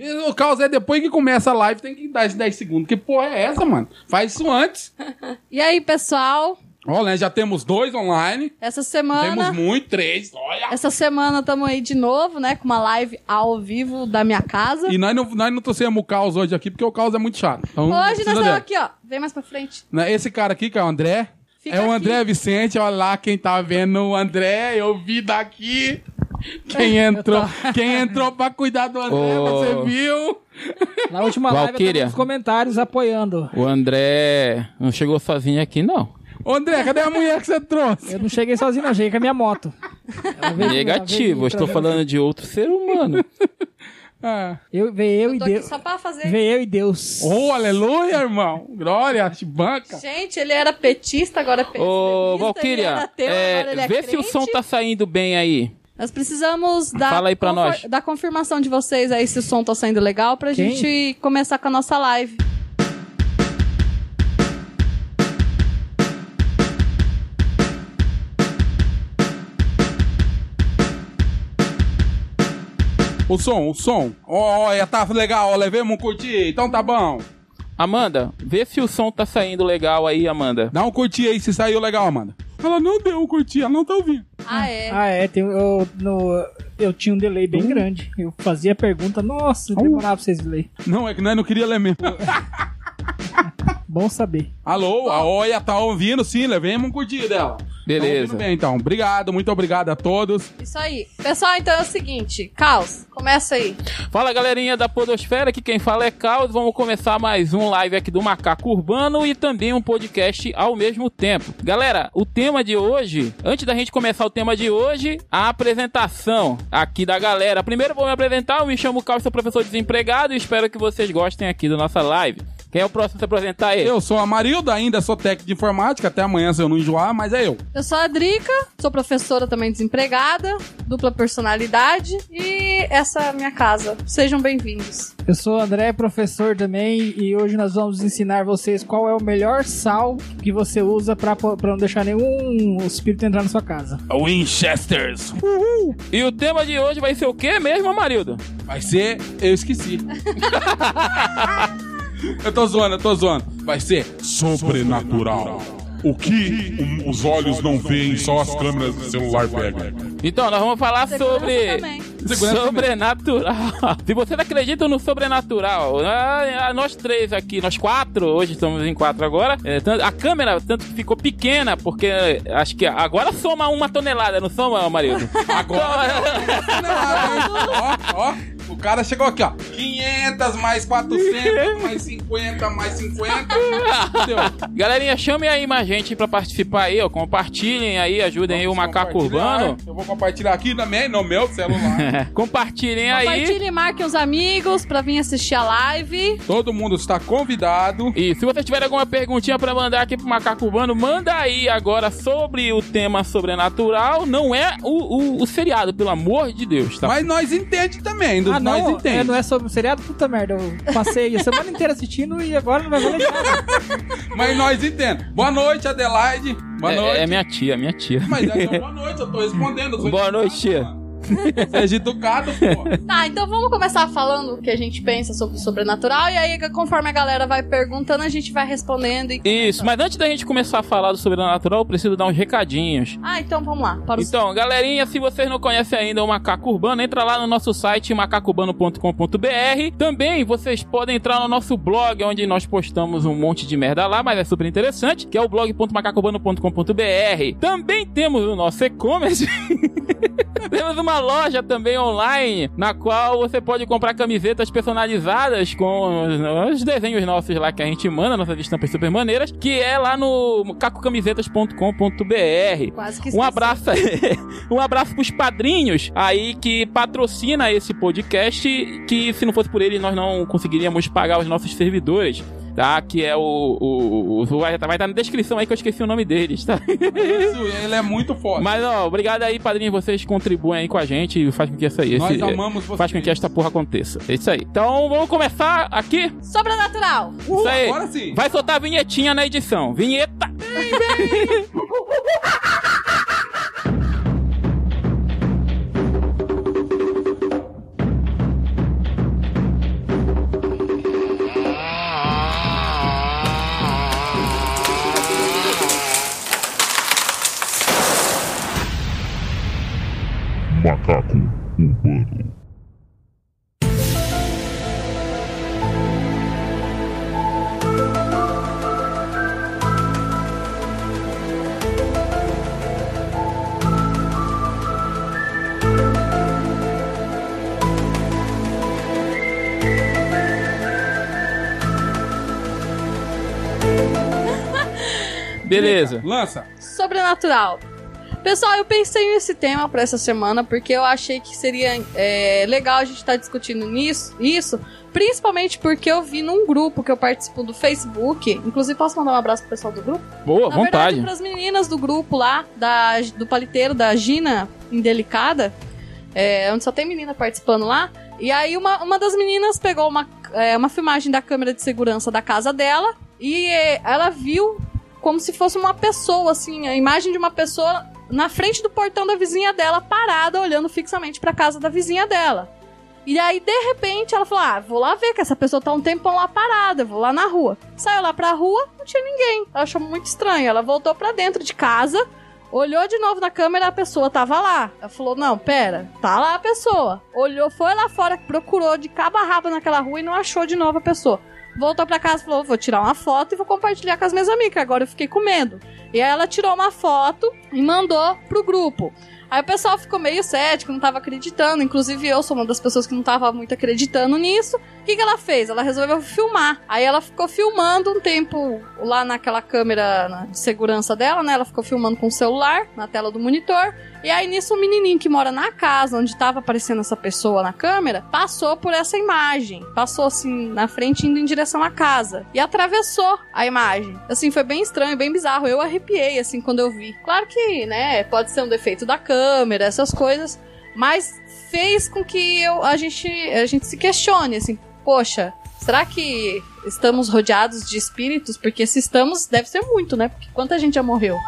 E O caos é depois que começa a live, tem que dar esses 10 segundos. Que porra é essa, mano? Faz isso antes. E aí, pessoal? Olha, já temos dois online. Essa semana. Temos muito, três. Olha. Essa semana estamos aí de novo, né? Com uma live ao vivo da minha casa. E nós não, nós não trouxemos o caos hoje aqui, porque o caos é muito chato. Então, Hoje nós estamos aqui, ó. Vem mais pra frente. Né, Esse cara aqui, que é o André. Fica é o aqui. André Vicente, olha lá quem tá vendo o André, eu vi daqui. Quem entrou, quem entrou pra cuidar do André, Ô. você viu? Na última live eu Valkyria. tava nos comentários apoiando. O André não chegou sozinho aqui, não. Ô, André, cadê a mulher que você trouxe? Eu não cheguei sozinho, não. Cheguei com a minha moto. Negativo, eu estou falando de outro ser humano. Ah. Eu, veio eu, Eu e tô aqui Deus. só pra fazer. Veio eu e Deus. Oh, aleluia, irmão. Glória, banca. Gente, ele era petista, agora é PSDBista, Ô, Valkyria, é, é vê se o crente. som tá saindo bem aí. Nós precisamos da, Fala aí pra nós. da confirmação de vocês aí se o som tá saindo legal pra Quem? gente começar com a nossa live. O som, o som. Ó, ó, tá legal, ó, levemos um curtir, então tá bom. Amanda, vê se o som tá saindo legal aí, Amanda. Dá um curtir aí se saiu legal, Amanda. Ela não deu um curtir, ela não tá ouvindo. Ah, é. Ah, é. Tem, eu, no, eu tinha um delay bem grande. Eu fazia a pergunta, nossa, demorava pra vocês lerem. Não, é que nós não queria ler mesmo. Bom saber. Alô, a Oia tá ouvindo sim, levemos um curtir dela. Beleza. Tá ouvindo bem, então. Obrigado, muito obrigado a todos. Isso aí. Pessoal, então é o seguinte. Caos, começa aí. Fala galerinha da Podosfera, que quem fala é Caos. Vamos começar mais um live aqui do Macaco Urbano e também um podcast ao mesmo tempo. Galera, o tema de hoje, antes da gente começar o tema de hoje, a apresentação aqui da galera. Primeiro vou me apresentar, eu me chamo Caos, sou professor desempregado e espero que vocês gostem aqui da nossa live. Quem é o próximo a se apresentar aí? Eu sou a Marilda, ainda sou técnico de informática, até amanhã se eu não enjoar, mas é eu. Eu sou a Drica, sou professora também desempregada, dupla personalidade e essa é a minha casa. Sejam bem-vindos. Eu sou o André, professor também, e hoje nós vamos ensinar vocês qual é o melhor sal que você usa pra não deixar nenhum espírito entrar na sua casa. Winchesters. E o tema de hoje vai ser o quê mesmo, Marildo? Vai ser. Eu esqueci. eu tô zoando, eu tô zoando. Vai ser. Sobrenatural. O que um- os olhos não veem, só as câmeras do celular pegam. Então, nós vamos falar Segurança sobre também. Segurança sobrenatural. Se vocês acreditam no sobrenatural, ah, ah, nós três aqui, nós quatro, hoje estamos em quatro agora. é, a câmera tanto que ficou pequena, porque é, acho que agora soma uma tonelada, não soma, marido? Agora. ó, ó. O cara chegou aqui, ó. 500 mais 400 mais 50 mais 50. Entendeu? Galerinha, chame aí mais gente pra participar aí, ó. Compartilhem aí, ajudem aí o Vamos Macaco. Urbano. Eu vou compartilhar aqui também no meu celular. Compartilhem aí. Compartilhe e marquem os amigos pra vir assistir a live. Todo mundo está convidado. E se vocês tiverem alguma perguntinha pra mandar aqui pro Macaco Urbano, manda aí agora sobre o tema sobrenatural. Não é o, o, o seriado, pelo amor de Deus, tá? Mas nós entende também. Ah, nós não, entende. é, não é sobre o seriado? Puta merda, eu passei a semana inteira assistindo e agora não vai valer nada. Mas nós entendemos. Boa noite, Adelaide. Boa é, noite. é minha tia, minha tia. Mas é, então, boa noite, eu tô respondendo. eu Boa noite, tia. mano. Seja educado, pô. Tá, então vamos começar falando o que a gente pensa sobre o sobrenatural e aí conforme a galera vai perguntando, a gente vai respondendo. Isso, mas antes da gente começar a falar do sobrenatural, eu preciso dar uns recadinhos. Ah, então vamos lá. Para os... Então, galerinha, se vocês não conhecem ainda o Macaco Urbano, entra lá no nosso site macacourbano.com.br. Também vocês podem entrar no nosso blog, onde nós postamos um monte de merda lá, mas é super interessante, que é o blog.macacourbano.com.br. Também temos o nosso e-commerce. temos uma loja também online, na qual você pode comprar camisetas personalizadas com os- os desenhos nossos lá que a gente manda, nossas estampas super maneiras, que é lá no cacocamisetas.com.br. Quase que Um abraço um abraço pros padrinhos aí que patrocina esse podcast, que se não fosse por ele nós não conseguiríamos pagar os nossos servidores. Tá, que é o. o, o vai estar na descrição aí que eu esqueci o nome deles, tá? Isso, ele é muito foda. Mas ó, obrigado aí, padrinhos, vocês contribuem aí com a gente e faz com que essa aí. Nós esse- amamos vocês. Faz com que esta porra aconteça. É isso aí. Então vamos começar aqui. Sobrenatural! Uh, isso aí. Agora sim. Vai soltar a vinhetinha na edição. Vinheta! Beleza. Lança. Sobrenatural. Pessoal, eu pensei nesse tema pra essa semana porque eu achei que seria é, legal a gente estar discutindo nisso, isso, principalmente porque eu vi num grupo que eu participo do Facebook. Inclusive, posso mandar um abraço pro pessoal do grupo? Boa, Na vontade. verdade, pras meninas do grupo lá, da, do paliteiro, da Gina Indelicada, é, onde só tem menina participando lá. E aí uma, uma das meninas pegou uma, é, uma filmagem da câmera de segurança da casa dela e é, ela viu como se fosse uma pessoa, assim, a imagem de uma pessoa na frente do portão da vizinha dela, parada, olhando fixamente pra casa da vizinha dela. E aí, de repente, ela falou: Ah, vou lá ver que essa pessoa tá um tempão lá parada, vou lá na rua. Saiu lá pra rua, não tinha ninguém. Ela achou muito estranho. Ela voltou pra dentro de casa, olhou de novo na câmera, a pessoa tava lá. Ela falou: Não, pera, tá lá a pessoa. Olhou, foi lá fora, procurou de cabo a rabo naquela rua e não achou de novo a pessoa. Voltou pra casa e falou: Vou tirar uma foto e vou compartilhar com as minhas amigas, agora eu fiquei com medo. E aí ela tirou uma foto e mandou pro grupo. Aí o pessoal ficou meio cético, não tava acreditando. Inclusive eu sou uma das pessoas que não tava muito acreditando nisso. O que, que ela fez? Ela resolveu filmar. Aí ela ficou filmando um tempo lá naquela câmera de segurança dela, né? Ela ficou filmando com o celular na tela do monitor. E aí nisso o menininho que mora na casa onde tava aparecendo essa pessoa na câmera, passou por essa imagem. Passou assim na frente indo em direção à casa e atravessou a imagem. Assim foi bem estranho, bem bizarro. Eu arrepiei assim quando eu vi. Claro que, né, pode ser um defeito da câmera, essas coisas, mas fez com que eu, a gente a gente se questione assim, poxa, Será que estamos rodeados de espíritos? Porque se estamos, deve ser muito, né? Porque quanta gente já morreu.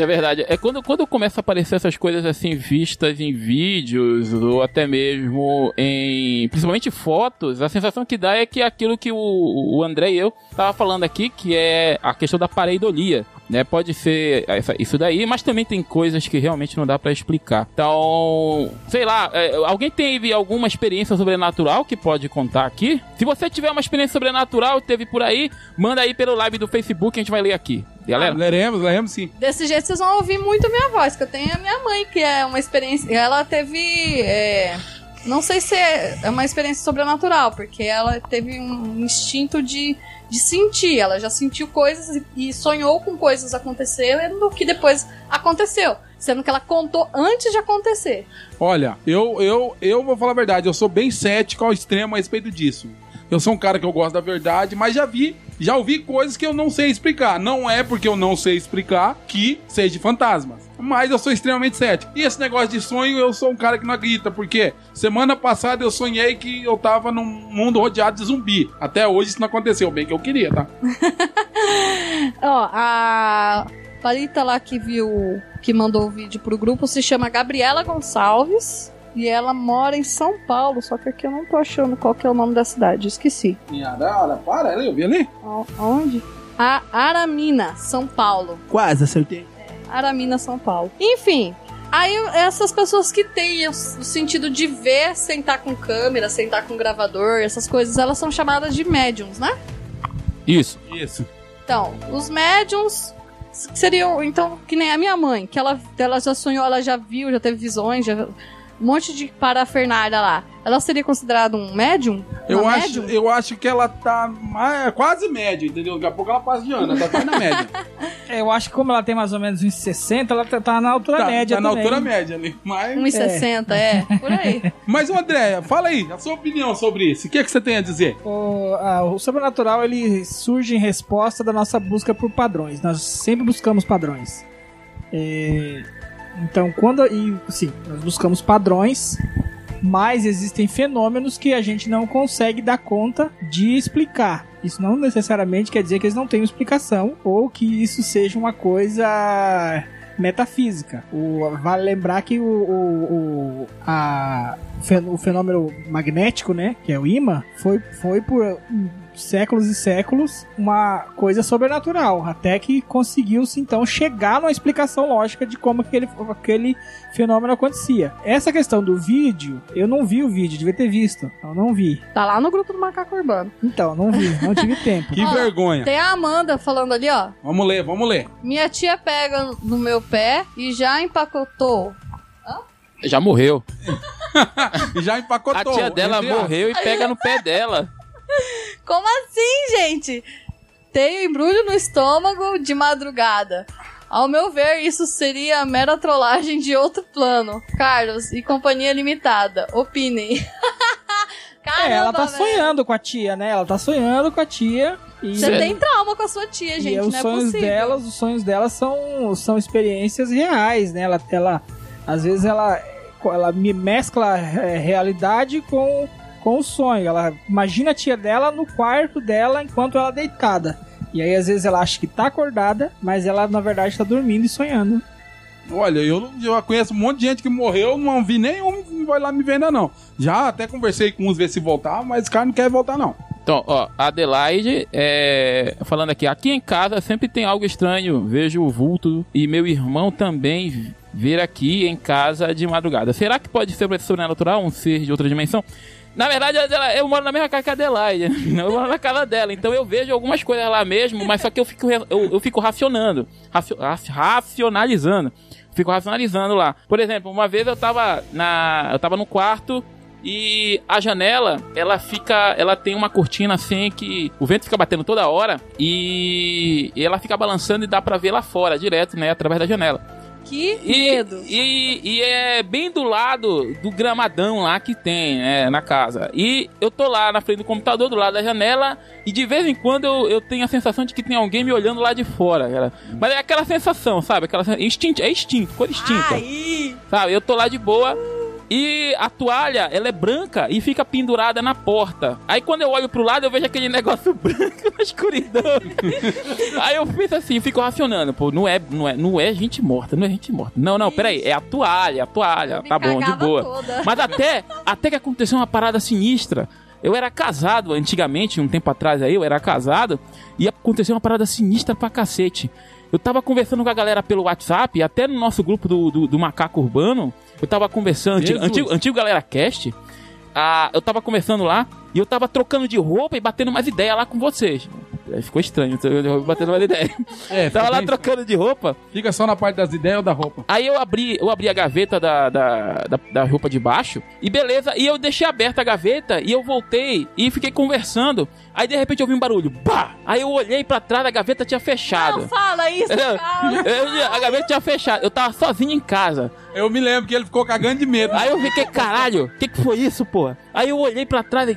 É verdade. É quando, quando começa a aparecer essas coisas assim vistas em vídeos ou até mesmo em principalmente fotos, a sensação que dá é que aquilo que o, o André e eu tava falando aqui, que é a questão da pareidolia. Né, pode ser isso daí, mas também tem coisas que realmente não dá pra explicar. Então, sei lá, é, alguém teve alguma experiência sobrenatural que pode contar aqui? Se você tiver uma experiência sobrenatural e teve por aí, manda aí pelo live do Facebook, a gente vai ler aqui. Galera, Leremos, leremos sim. Desse jeito vocês vão ouvir muito a minha voz, que eu tenho a minha mãe, que é uma experiência. Ela teve. é, não sei se é é uma experiência sobrenatural, porque ela teve um instinto de, de sentir. Ela já sentiu coisas e, sonhou com coisas acontecendo que depois aconteceu. Sendo que ela contou antes de acontecer. Olha, eu, eu, eu vou falar a verdade, eu sou bem cético ao extremo a respeito disso. Eu sou um cara que eu gosto da verdade, mas já vi, já ouvi coisas que eu não sei explicar. Não é porque eu não sei explicar que seja fantasmas. Mas eu sou extremamente cético. E esse negócio de sonho, eu sou um cara que não acredita. Porque semana passada eu sonhei que eu tava num mundo rodeado de zumbi. Até hoje isso não aconteceu, bem que eu queria, tá? Ó, a Palita lá que viu, que mandou o vídeo pro grupo se chama Gabriela Gonçalves. E ela mora em São Paulo, só que aqui eu não tô achando qual que é o nome da cidade, esqueci. Olha, para ali, eu vi ali. Aonde? A Aramina, São Paulo. Quase acertei. Aramina, São Paulo. Enfim, aí essas pessoas que têm o, sentido de ver, sentar com câmera, sentar com gravador, essas coisas, elas são chamadas de médiums, né? isso. Isso. Então, os médiums seriam, então, que nem a minha mãe, que ela, ela já sonhou, ela já viu, já teve visões, já um monte de parafernália lá. Ela seria considerada um médium? Eu Uma acho, médium? eu acho que ela tá mais- quase média, entendeu? Daqui a pouco ela passa de ano, ela tá quase na média. É, eu acho que como ela tem mais ou menos uns 60, ela tá, tá na altura tá, média tá na também. altura média ali. Mas, 1,60, é. por aí. mas André, fala aí, a sua opinião sobre isso. O que, é que você tem a dizer? O, ah, o sobrenatural ele surge em resposta da nossa busca por padrões. Nós sempre buscamos padrões. É, então, quando e sim, nós buscamos padrões, mas existem fenômenos que a gente não consegue dar conta de explicar. Isso não necessariamente quer dizer que eles não tenham explicação ou que isso seja uma coisa metafísica. O- vale lembrar que o, o, o- a- o fenômeno magnético, né, que é o imã, foi, foi por séculos e séculos uma coisa sobrenatural, até que conseguiu-se então chegar numa explicação lógica de como aquele, aquele fenômeno acontecia. Essa questão do vídeo, eu não vi o vídeo, devia ter visto, eu não vi. Tá lá no grupo do Macaco Urbano. Então, não vi, não tive tempo. Que Ó, vergonha. Tem a Amanda falando ali, ó. Vamos ler, vamos ler. Minha tia pega no meu pé e já empacotou. Já morreu. E já empacotou. A tia dela morreu e pega no pé dela. Como assim, gente? Tenho embrulho no estômago de madrugada. Ao meu ver, isso seria mera trollagem de outro plano. Carlos e Companhia Limitada, opinem. Caramba, É, ela tá velho. sonhando com a tia, né? Ela tá sonhando com a tia. E, Você tem trauma com a sua tia, e gente, os não é sonhos possível. dela, os sonhos dela são, são experiências reais, né? Ela, ela às vezes ela, ela me mescla é, realidade com, com o sonho. Ela imagina a tia dela no quarto dela enquanto ela é deitada. E aí às vezes ela acha que tá acordada, mas ela na verdade tá dormindo e sonhando. Olha, eu já conheço um monte de gente que morreu, não vi nenhum que vai lá me ver ainda não. Já até conversei com uns ver se voltar, mas o cara não quer voltar não. Então, ó, Adelaide, é, falando aqui, aqui em casa sempre tem algo estranho, vejo o vulto e meu irmão também vir aqui em casa de madrugada. Será que pode ser sobrenatural, um ser de outra dimensão? Na verdade, ela- eu moro na mesma casa que a Adelaide, eu moro na casa dela, então eu vejo algumas coisas lá mesmo, mas só que eu fico, eu, eu fico racionando, racio- raci- racionalizando, fico racionalizando lá. Por exemplo, uma vez eu tava, na, eu tava no quarto e a janela, ela fica. Ela tem uma cortina assim que o vento fica batendo toda hora e ela fica balançando e dá pra ver lá fora, direto, né? Através da janela. Que E, medo. e, e é bem do lado do gramadão lá que tem, né, na casa. E eu tô lá na frente do computador, do lado da janela, e de vez em quando eu, eu tenho a sensação de que tem alguém me olhando lá de fora, cara. Mas é aquela sensação, sabe? Aquela instinto, é instinto, cor instinta. Aí, Sabe, eu tô lá de boa. E a toalha, ela é branca e fica pendurada na porta. Aí quando eu olho pro lado, eu vejo aquele negócio branco na escuridão. Aí eu penso assim, fico racionando. Pô, não é, não é, não é gente morta, não é gente morta. Não, não, peraí, é a toalha, a toalha. Tá bom, de boa. toda. Mas até, até que aconteceu uma parada sinistra. Eu era casado antigamente, um tempo atrás aí, eu era casado, e aconteceu uma parada sinistra pra cacete. Eu tava conversando com a galera pelo WhatsApp, até no nosso grupo do, do, do Macaco Urbano, eu tava conversando, antigo, antigo, antigo Galera Cast, ah, eu tava conversando lá, e eu tava trocando de roupa e batendo umas ideias lá com vocês. Aí Ficou estranho, eu batendo umas ideias. É, tava lá bem- trocando de roupa, fica só na parte das ideias ou da roupa. Aí eu abri, eu abri a gaveta da, da, da, da roupa de baixo e beleza, e eu deixei aberta a gaveta e eu voltei e fiquei conversando. Aí de repente eu vi um barulho, bah! Aí eu olhei pra trás, a gaveta tinha fechado. não fala isso, Eu- cara. eu- a gaveta tinha fechado, eu tava sozinho em casa. Eu me lembro que ele ficou cagando de medo. Aí eu fiquei, caralho, o que, que foi isso, pô? Aí eu olhei pra trás,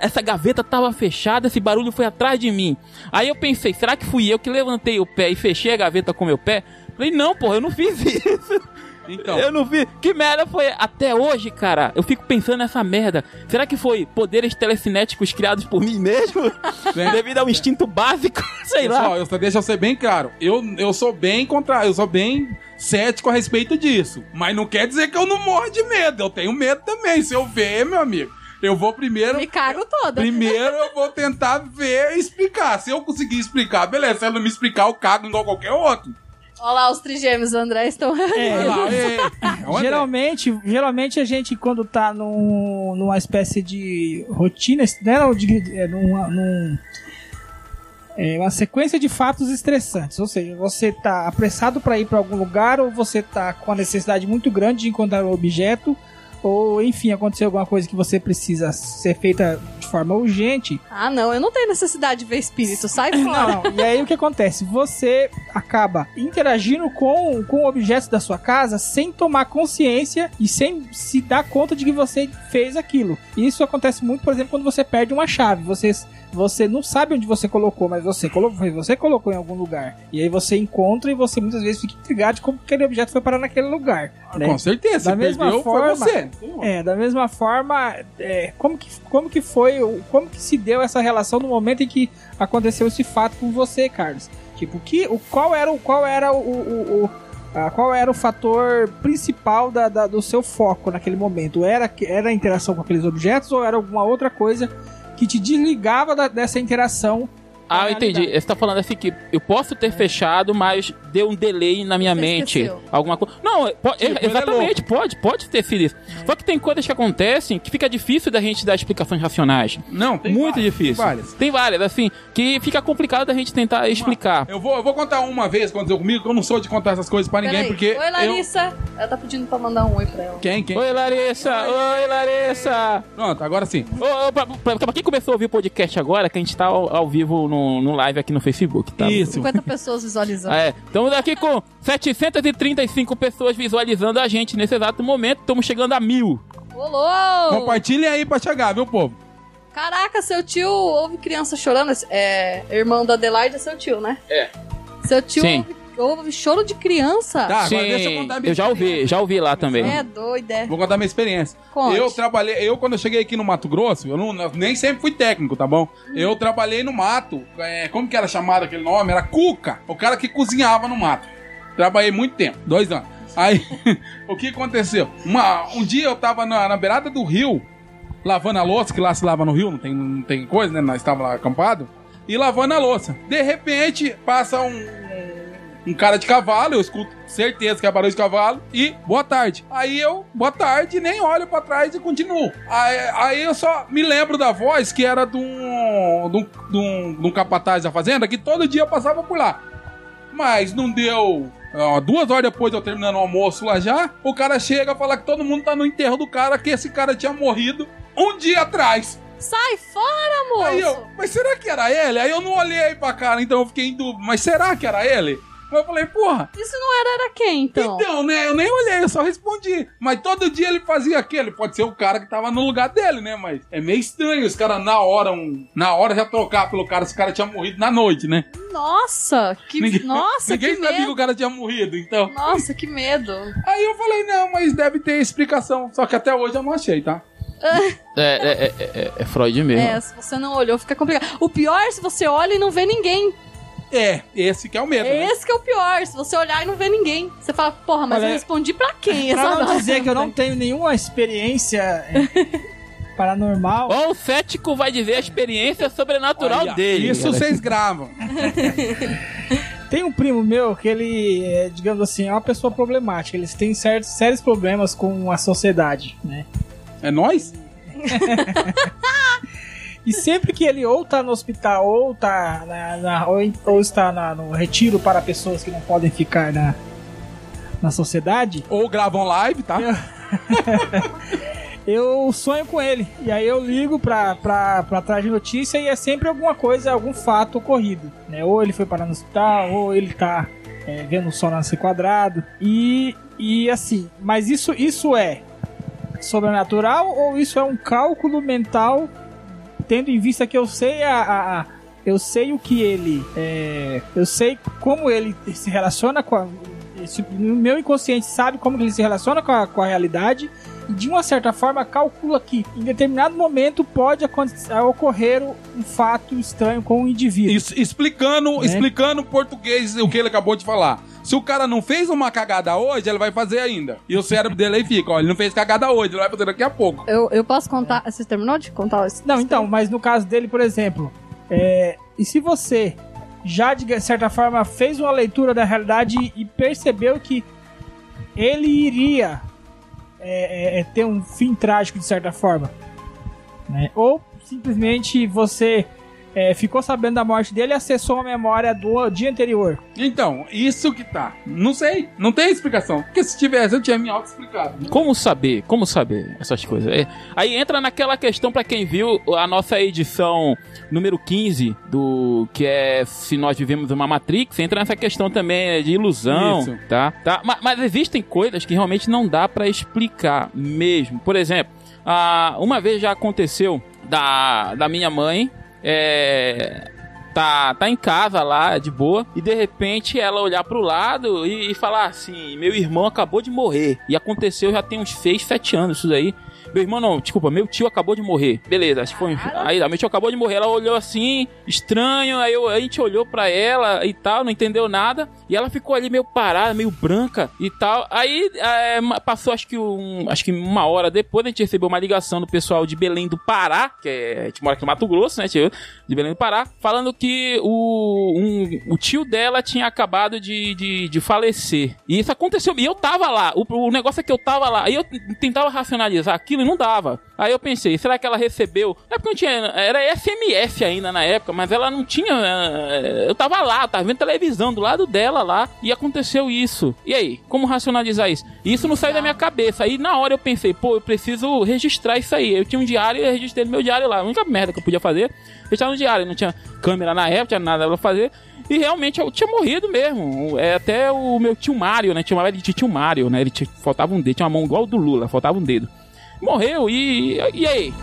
essa gaveta tava fechada, esse barulho foi atrás de mim. Aí eu pensei, será que fui eu que levantei o pé e fechei a gaveta com meu pé? Falei, não, porra, eu não fiz isso. Então, Eu não vi. Que merda foi? Até hoje, cara, eu fico pensando nessa merda. Será que foi poderes telecinéticos criados por mim mesmo? Bem- Devido ao instinto básico? Sei lá. pessoal, eu só deixa eu ser bem claro. Eu, eu sou bem contra, eu sou bem cético a respeito disso. Mas não quer dizer que eu não morro de medo. Eu tenho medo também. Se eu ver, meu amigo, eu vou primeiro. Me cago toda. Primeiro eu vou tentar ver e explicar. Se eu conseguir explicar, beleza. Se ela não me explicar, eu cago igual qualquer outro. Olha lá, os trigêmeos do André estão... É, lá, é André. Geralmente, geralmente a gente, quando tá num, numa espécie de rotina, né, de, é, numa, num- é, uma sequência de fatos estressantes. Ou seja, você tá apressado para ir para algum lugar, ou você tá com a necessidade muito grande de encontrar um objeto, ou enfim, aconteceu alguma coisa que você precisa ser feita de forma urgente. Ah, não, eu não tenho necessidade de ver espírito. Sai fora. Não. E aí o que acontece? Você acaba interagindo com, com objetos da sua casa sem tomar consciência e sem se dar conta de que você fez aquilo. Isso acontece muito, por exemplo, quando você perde uma chave. Você, você não sabe onde você colocou, mas você colocou, você colocou em algum lugar. E aí você encontra e você muitas vezes fica intrigado de como aquele objeto foi parar naquele lugar. né? Com certeza. Da mesma perdeu, forma- você. É, da mesma forma, é, como, que, como que foi, como que se deu essa relação no momento em que aconteceu esse fato com você, Carlos? Tipo, que, o, qual era o qual era o, o- o- ah, qual era o fator principal da, da- do seu foco naquele momento? Era, que- era a interação com aqueles objetos ou era alguma outra coisa que te desligava da- dessa interação? Ah, eu entendi. Você tá falando assim que eu posso ter fechado, mas deu um delay na minha Você mente. esqueceu. Alguma coisa. Não, pode, Tipo, é exatamente, pode, pode ter sido isso. Só que tem coisas que acontecem que fica difícil da gente dar explicações racionais. Não, tem Muito várias, difícil. tem várias. Tem várias, assim, que fica complicado da gente tentar explicar. Eu vou, eu vou contar uma vez quando eu comigo, que eu não sou de contar essas coisas pra ninguém, Peraí. porque. Oi, eu- Larissa. Ela tá pedindo pra mandar um oi pra ela. Quem, quem? Oi, Larissa! Oi, Larissa! Pronto, agora sim. Ô, ô, pra, pra- pra quem começou a ouvir o podcast agora, que a gente tá ao, ao vivo no, no live aqui no Facebook, tá? Isso. 50 pessoas visualizando. É, estamos aqui com 735 pessoas visualizando a gente nesse exato momento. Estamos chegando a mil. Ô, louco! Compartilhem aí pra chegar, viu, povo? Caraca, seu tio ouve criança chorando. É, irmão da Adelaide é seu tio, né? É. Seu tio Sim. ouve, ouve choro de criança. Tá, Sim, agora deixa eu contar a minha eu já ouvi, já ouvi lá também. É doido, é. Vou contar minha experiência. Conte. Eu trabalhei, eu quando eu cheguei aqui no Mato Grosso, eu, não, eu nem sempre fui técnico, tá bom? Eu trabalhei no mato. é, como que era chamado aquele nome? Era Cuca, o cara que cozinhava no mato. Trabalhei muito tempo, dois anos. Aí, o que aconteceu? Uma- um dia eu tava na, na beirada do rio, lavando a louça, que lá se lava no rio, não tem, não tem coisa, né? Nós estávamos lá acampados, e lavando a louça. De repente, passa um, um cara de cavalo, eu escuto certeza que é barulho de cavalo, e boa tarde. Aí eu, boa tarde, nem olho pra trás e continuo. Aí, aí eu só me lembro da voz que era de um, de um, de um, de um capataz da fazenda que todo dia passava por lá. Mas não deu. ó, duas horas depois de eu terminando o almoço lá já, o cara chega a falar que todo mundo tá no enterro do cara, que esse cara tinha morrido um dia atrás. Sai fora, moço! Aí eu, mas será que era ele? Aí eu não olhei pra cara, então eu fiquei em dúvida. Mas será que era ele? Eu falei, porra, Isso não era, era quem, então? então, né? Eu nem olhei, eu só respondi. Mas todo dia ele fazia aquilo. Pode ser o cara que tava no lugar dele, né? Mas é meio estranho os caras na hora, um, na hora já trocar pelo cara se o cara tinha morrido na noite, né? Nossa, que, nossa, ninguém que sabia que medo. o cara tinha morrido, então. Nossa, que medo. Aí eu falei, não, mas deve ter explicação. Só que até hoje eu não achei, tá? É, é, é, é- é Freud mesmo. É, se você não olhou, fica complicado. O pior é se você olha e não vê ninguém. É, esse que é o medo. né? Esse que é o pior. Se você olhar e não vê ninguém. Você fala, porra, mas Olha, eu respondi pra quem? Pra essa não dizer que eu não tenho nenhuma experiência é, paranormal, Ó, o cético vai dizer a experiência sobrenatural Olha, dele. Isso vocês gravam. tem um primo meu que ele, é, digamos assim, é uma pessoa problemática. Eles têm certos, sérios problemas com a sociedade, né? É nós? E sempre que ele ou tá no hospital, ou tá na, na- ou, ou está na- no retiro para pessoas que não podem ficar na, na sociedade, Ou gravam live, tá? eu sonho com ele. E aí eu ligo pra, pra, pra trás de notícia e é sempre alguma coisa, algum fato ocorrido. Né? Ou ele foi parar no hospital, ou ele tá é, vendo o sol nascer quadrado. E, e assim, mas isso, isso é sobrenatural ou isso é um cálculo mental, tendo em vista que eu sei a. a- a- eu sei o que ele. é, eu sei como ele se relaciona com a. esse- o meu inconsciente sabe como ele se relaciona com a, com a realidade e de uma certa forma calcula que em determinado momento pode acontecer, ocorrer um fato estranho com o indivíduo. Isso, explicando, Né? explicando em português o que ele acabou de falar. Se o cara não fez uma cagada hoje, ele vai fazer ainda. E o cérebro dele aí fica, ó, ele não fez cagada hoje, ele vai fazer daqui a pouco. Eu, eu posso contar. Você terminou de contar isso? Não, então, mas no caso dele, por exemplo, é, e se você já de certa forma fez uma leitura da realidade e percebeu que ele iria é, é, é, ter um fim trágico de certa forma, né? Ou simplesmente você é, ficou sabendo da morte dele e acessou a memória do dia anterior. Então, isso que tá. Não sei, não tem explicação. Porque se tivesse, eu tinha me auto-explicado. Como saber? Como saber essas coisas? É, aí entra naquela questão pra quem viu a nossa edição número 15 do que é se nós vivemos uma Matrix, entra nessa questão também de ilusão, Isso. tá? tá? Ma- Mas, existem coisas que realmente não dá pra explicar mesmo. Por exemplo, ah, uma vez já aconteceu da, da minha mãe é, tá, tá em casa lá, de boa, e de repente ela olhar pro lado e, e falar assim: meu irmão acabou de morrer. E aconteceu já tem uns 6, 7 anos isso daí. Meu irmão, não, desculpa, meu tio acabou de morrer. Beleza, acho que foi. Aí, meu tio acabou de morrer. Ela olhou assim, estranho. Aí eu- a gente olhou pra ela e tal, não entendeu nada. E ela ficou ali meio parada, meio branca e tal. Aí é, passou, acho que, um, acho que uma hora depois, a gente recebeu uma ligação do pessoal de Belém do Pará, que é, a gente mora aqui no Mato Grosso, né? De Belém do Pará, falando que o, um- o tio dela tinha acabado de, de, de falecer. E isso aconteceu. E eu tava lá. O, o negócio é que eu tava lá. E eu tentava racionalizar aquilo e não dava. Aí eu pensei, será que ela recebeu? É porque não tinha. Era SMS ainda na época, mas ela não tinha. eh, Eu tava lá, tava vendo televisão do lado dela lá e aconteceu isso. E aí, como racionalizar isso? Isso não saiu da minha cabeça. Aí na hora eu pensei, pô, eu preciso registrar isso aí. Eu tinha um diário e eu registrei no meu diário lá. A única merda que eu podia fazer, registrar no diário. Não tinha câmera na época, tinha nada pra fazer. E realmente eu tinha morrido mesmo. É até o meu tio Mário, né? Chamava ele de tio Mário, né? Ele tinha, faltava um dedo, tinha uma mão igual do Lula, faltava um dedo. Morreu e. E aí?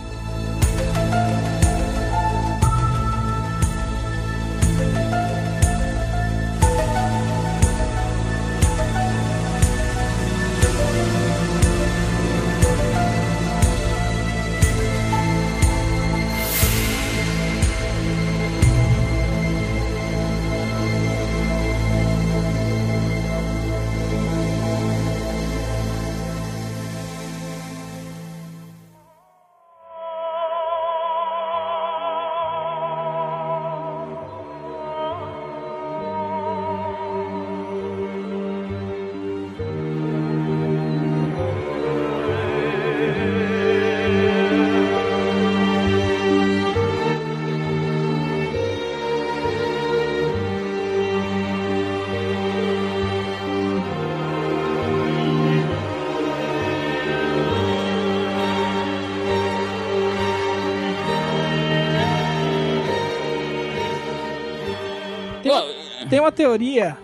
Tem uma teoria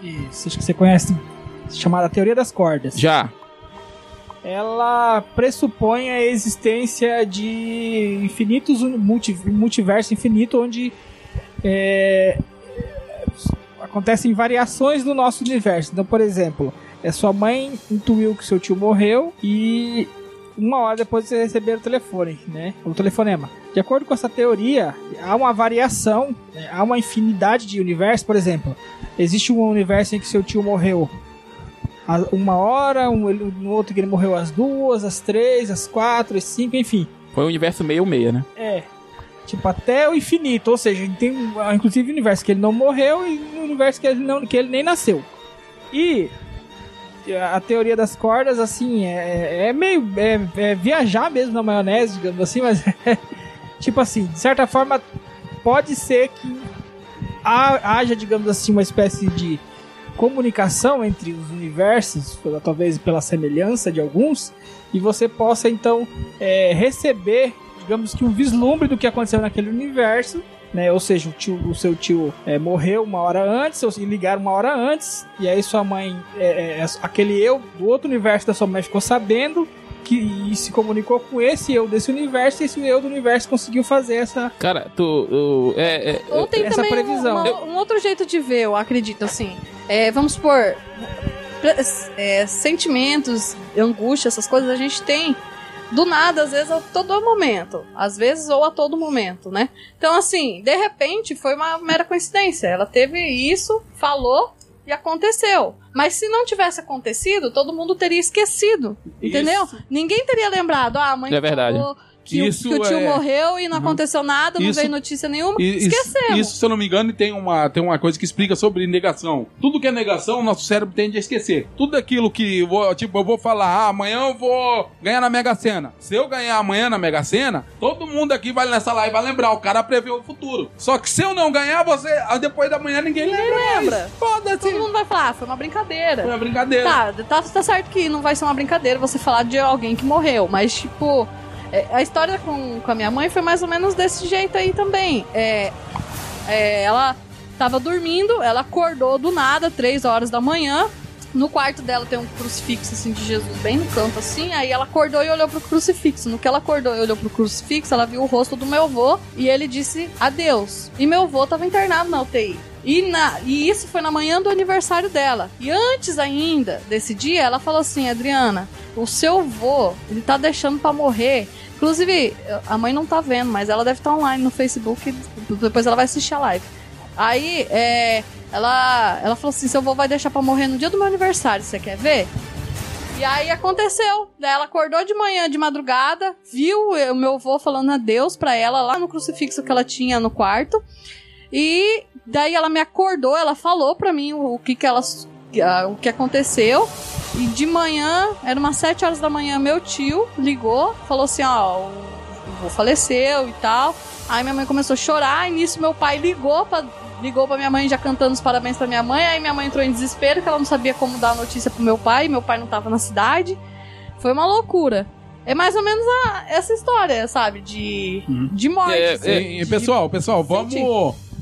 que você- acho que você conhece, chamada teoria das cordas. Já. Ela pressupõe a existência de infinitos multi, multiverso infinito onde é, acontecem variações do nosso universo. Então, por exemplo, é sua mãe intuiu que seu tio morreu e uma hora depois você receber o telefone, né? O telefonema. De acordo com essa teoria, há uma variação, né? há uma infinidade de universos. Por exemplo, existe um universo em que seu tio morreu uma hora, um, no outro que ele morreu às duas, às três, às quatro, às cinco, enfim. Foi o universo meio-meia, né? É. Tipo, até o infinito. Ou seja, tem inclusive um universo que ele não morreu e um universo que ele, não, que ele nem nasceu. E a teoria das cordas, assim, é, é meio. É, é viajar mesmo na maionese, digamos assim, mas é, tipo assim, de certa forma, pode ser que ha- haja, digamos assim, uma espécie de comunicação entre os universos, talvez pela semelhança de alguns, e você possa então é, receber, digamos que um vislumbre do que aconteceu naquele universo. Né, ou seja, o, tio- o seu tio é, morreu uma hora antes, ou se ligaram uma hora antes, e aí sua mãe, é, é, aquele eu do outro universo da sua mãe ficou sabendo que e se comunicou com esse eu desse universo, e esse eu do universo conseguiu fazer essa. Cara, tu. tu- é, é, Ou tem Essa também um- previsão. uma- um outro jeito de ver, eu acredito, assim. É, vamos supor, é, sentimentos, angústia, essas coisas a gente tem do nada, às vezes a todo momento. Às vezes ou a todo momento, né? Então, assim, de repente foi uma mera coincidência. Ela teve isso, falou e aconteceu. Mas se não tivesse acontecido, todo mundo teria esquecido. Entendeu? Isso. Ninguém teria lembrado. Ah, a mãe É verdade. falou que, o- Isso que o tio é- morreu e não Uhum. aconteceu nada, não Isso- veio notícia nenhuma. Isso, Esquecemos. isso, se eu não me engano, tem uma, tem uma coisa que explica sobre negação. Tudo que é negação, o nosso cérebro tende a esquecer. Tudo aquilo que, eu vou, tipo, eu vou falar, ah, amanhã eu vou ganhar na Mega Sena. Se eu ganhar amanhã na Mega Sena, todo mundo aqui vai nessa live vai lembrar, o cara prevê o futuro. Só que se eu não ganhar, você, depois da manhã ninguém lembra. mais. lembra. Foda-se. Todo mundo vai falar, ah, foi uma brincadeira. Foi uma brincadeira. Tá, tá, tá certo que não vai ser uma brincadeira você falar de alguém que morreu, mas tipo, é, a história com, com a minha mãe foi mais ou menos desse jeito aí também. É, é, ela tava dormindo, ela acordou do nada, três horas da manhã. No quarto dela tem um crucifixo assim de Jesus bem no canto assim, aí ela acordou e olhou pro crucifixo. No que ela acordou e olhou pro crucifixo, ela viu o rosto do meu avô e ele disse adeus. E meu avô tava internado na UTI. E, na, e isso foi na manhã do aniversário dela. E antes ainda desse dia, ela falou assim: Adriana, o seu avô, ele tá deixando pra morrer. Inclusive, a mãe não tá vendo, mas ela deve estar online no Facebook. Depois ela vai assistir a live. Aí, é, ela, ela falou assim: seu avô vai deixar pra morrer no dia do meu aniversário, você quer ver? E aí aconteceu. Daí Ela acordou de manhã, de madrugada, viu o meu avô falando adeus pra ela lá no crucifixo que ela tinha no quarto. E daí ela me acordou, ela falou pra mim o, o que que ela, ah, o que aconteceu. E de manhã, era umas 7 horas da manhã, meu tio ligou, falou assim, ó, o vô faleceu e tal. Aí minha mãe começou a chorar, e nisso meu pai ligou pra, ligou pra minha mãe já cantando os parabéns pra minha mãe. Aí minha mãe entrou em desespero, que ela não sabia como dar a notícia pro meu pai, meu pai não tava na cidade. Foi uma loucura. É mais ou menos a- essa história, sabe? De, de morte. É, assim, E, e, de- pessoal, pessoal, vamos. sentir.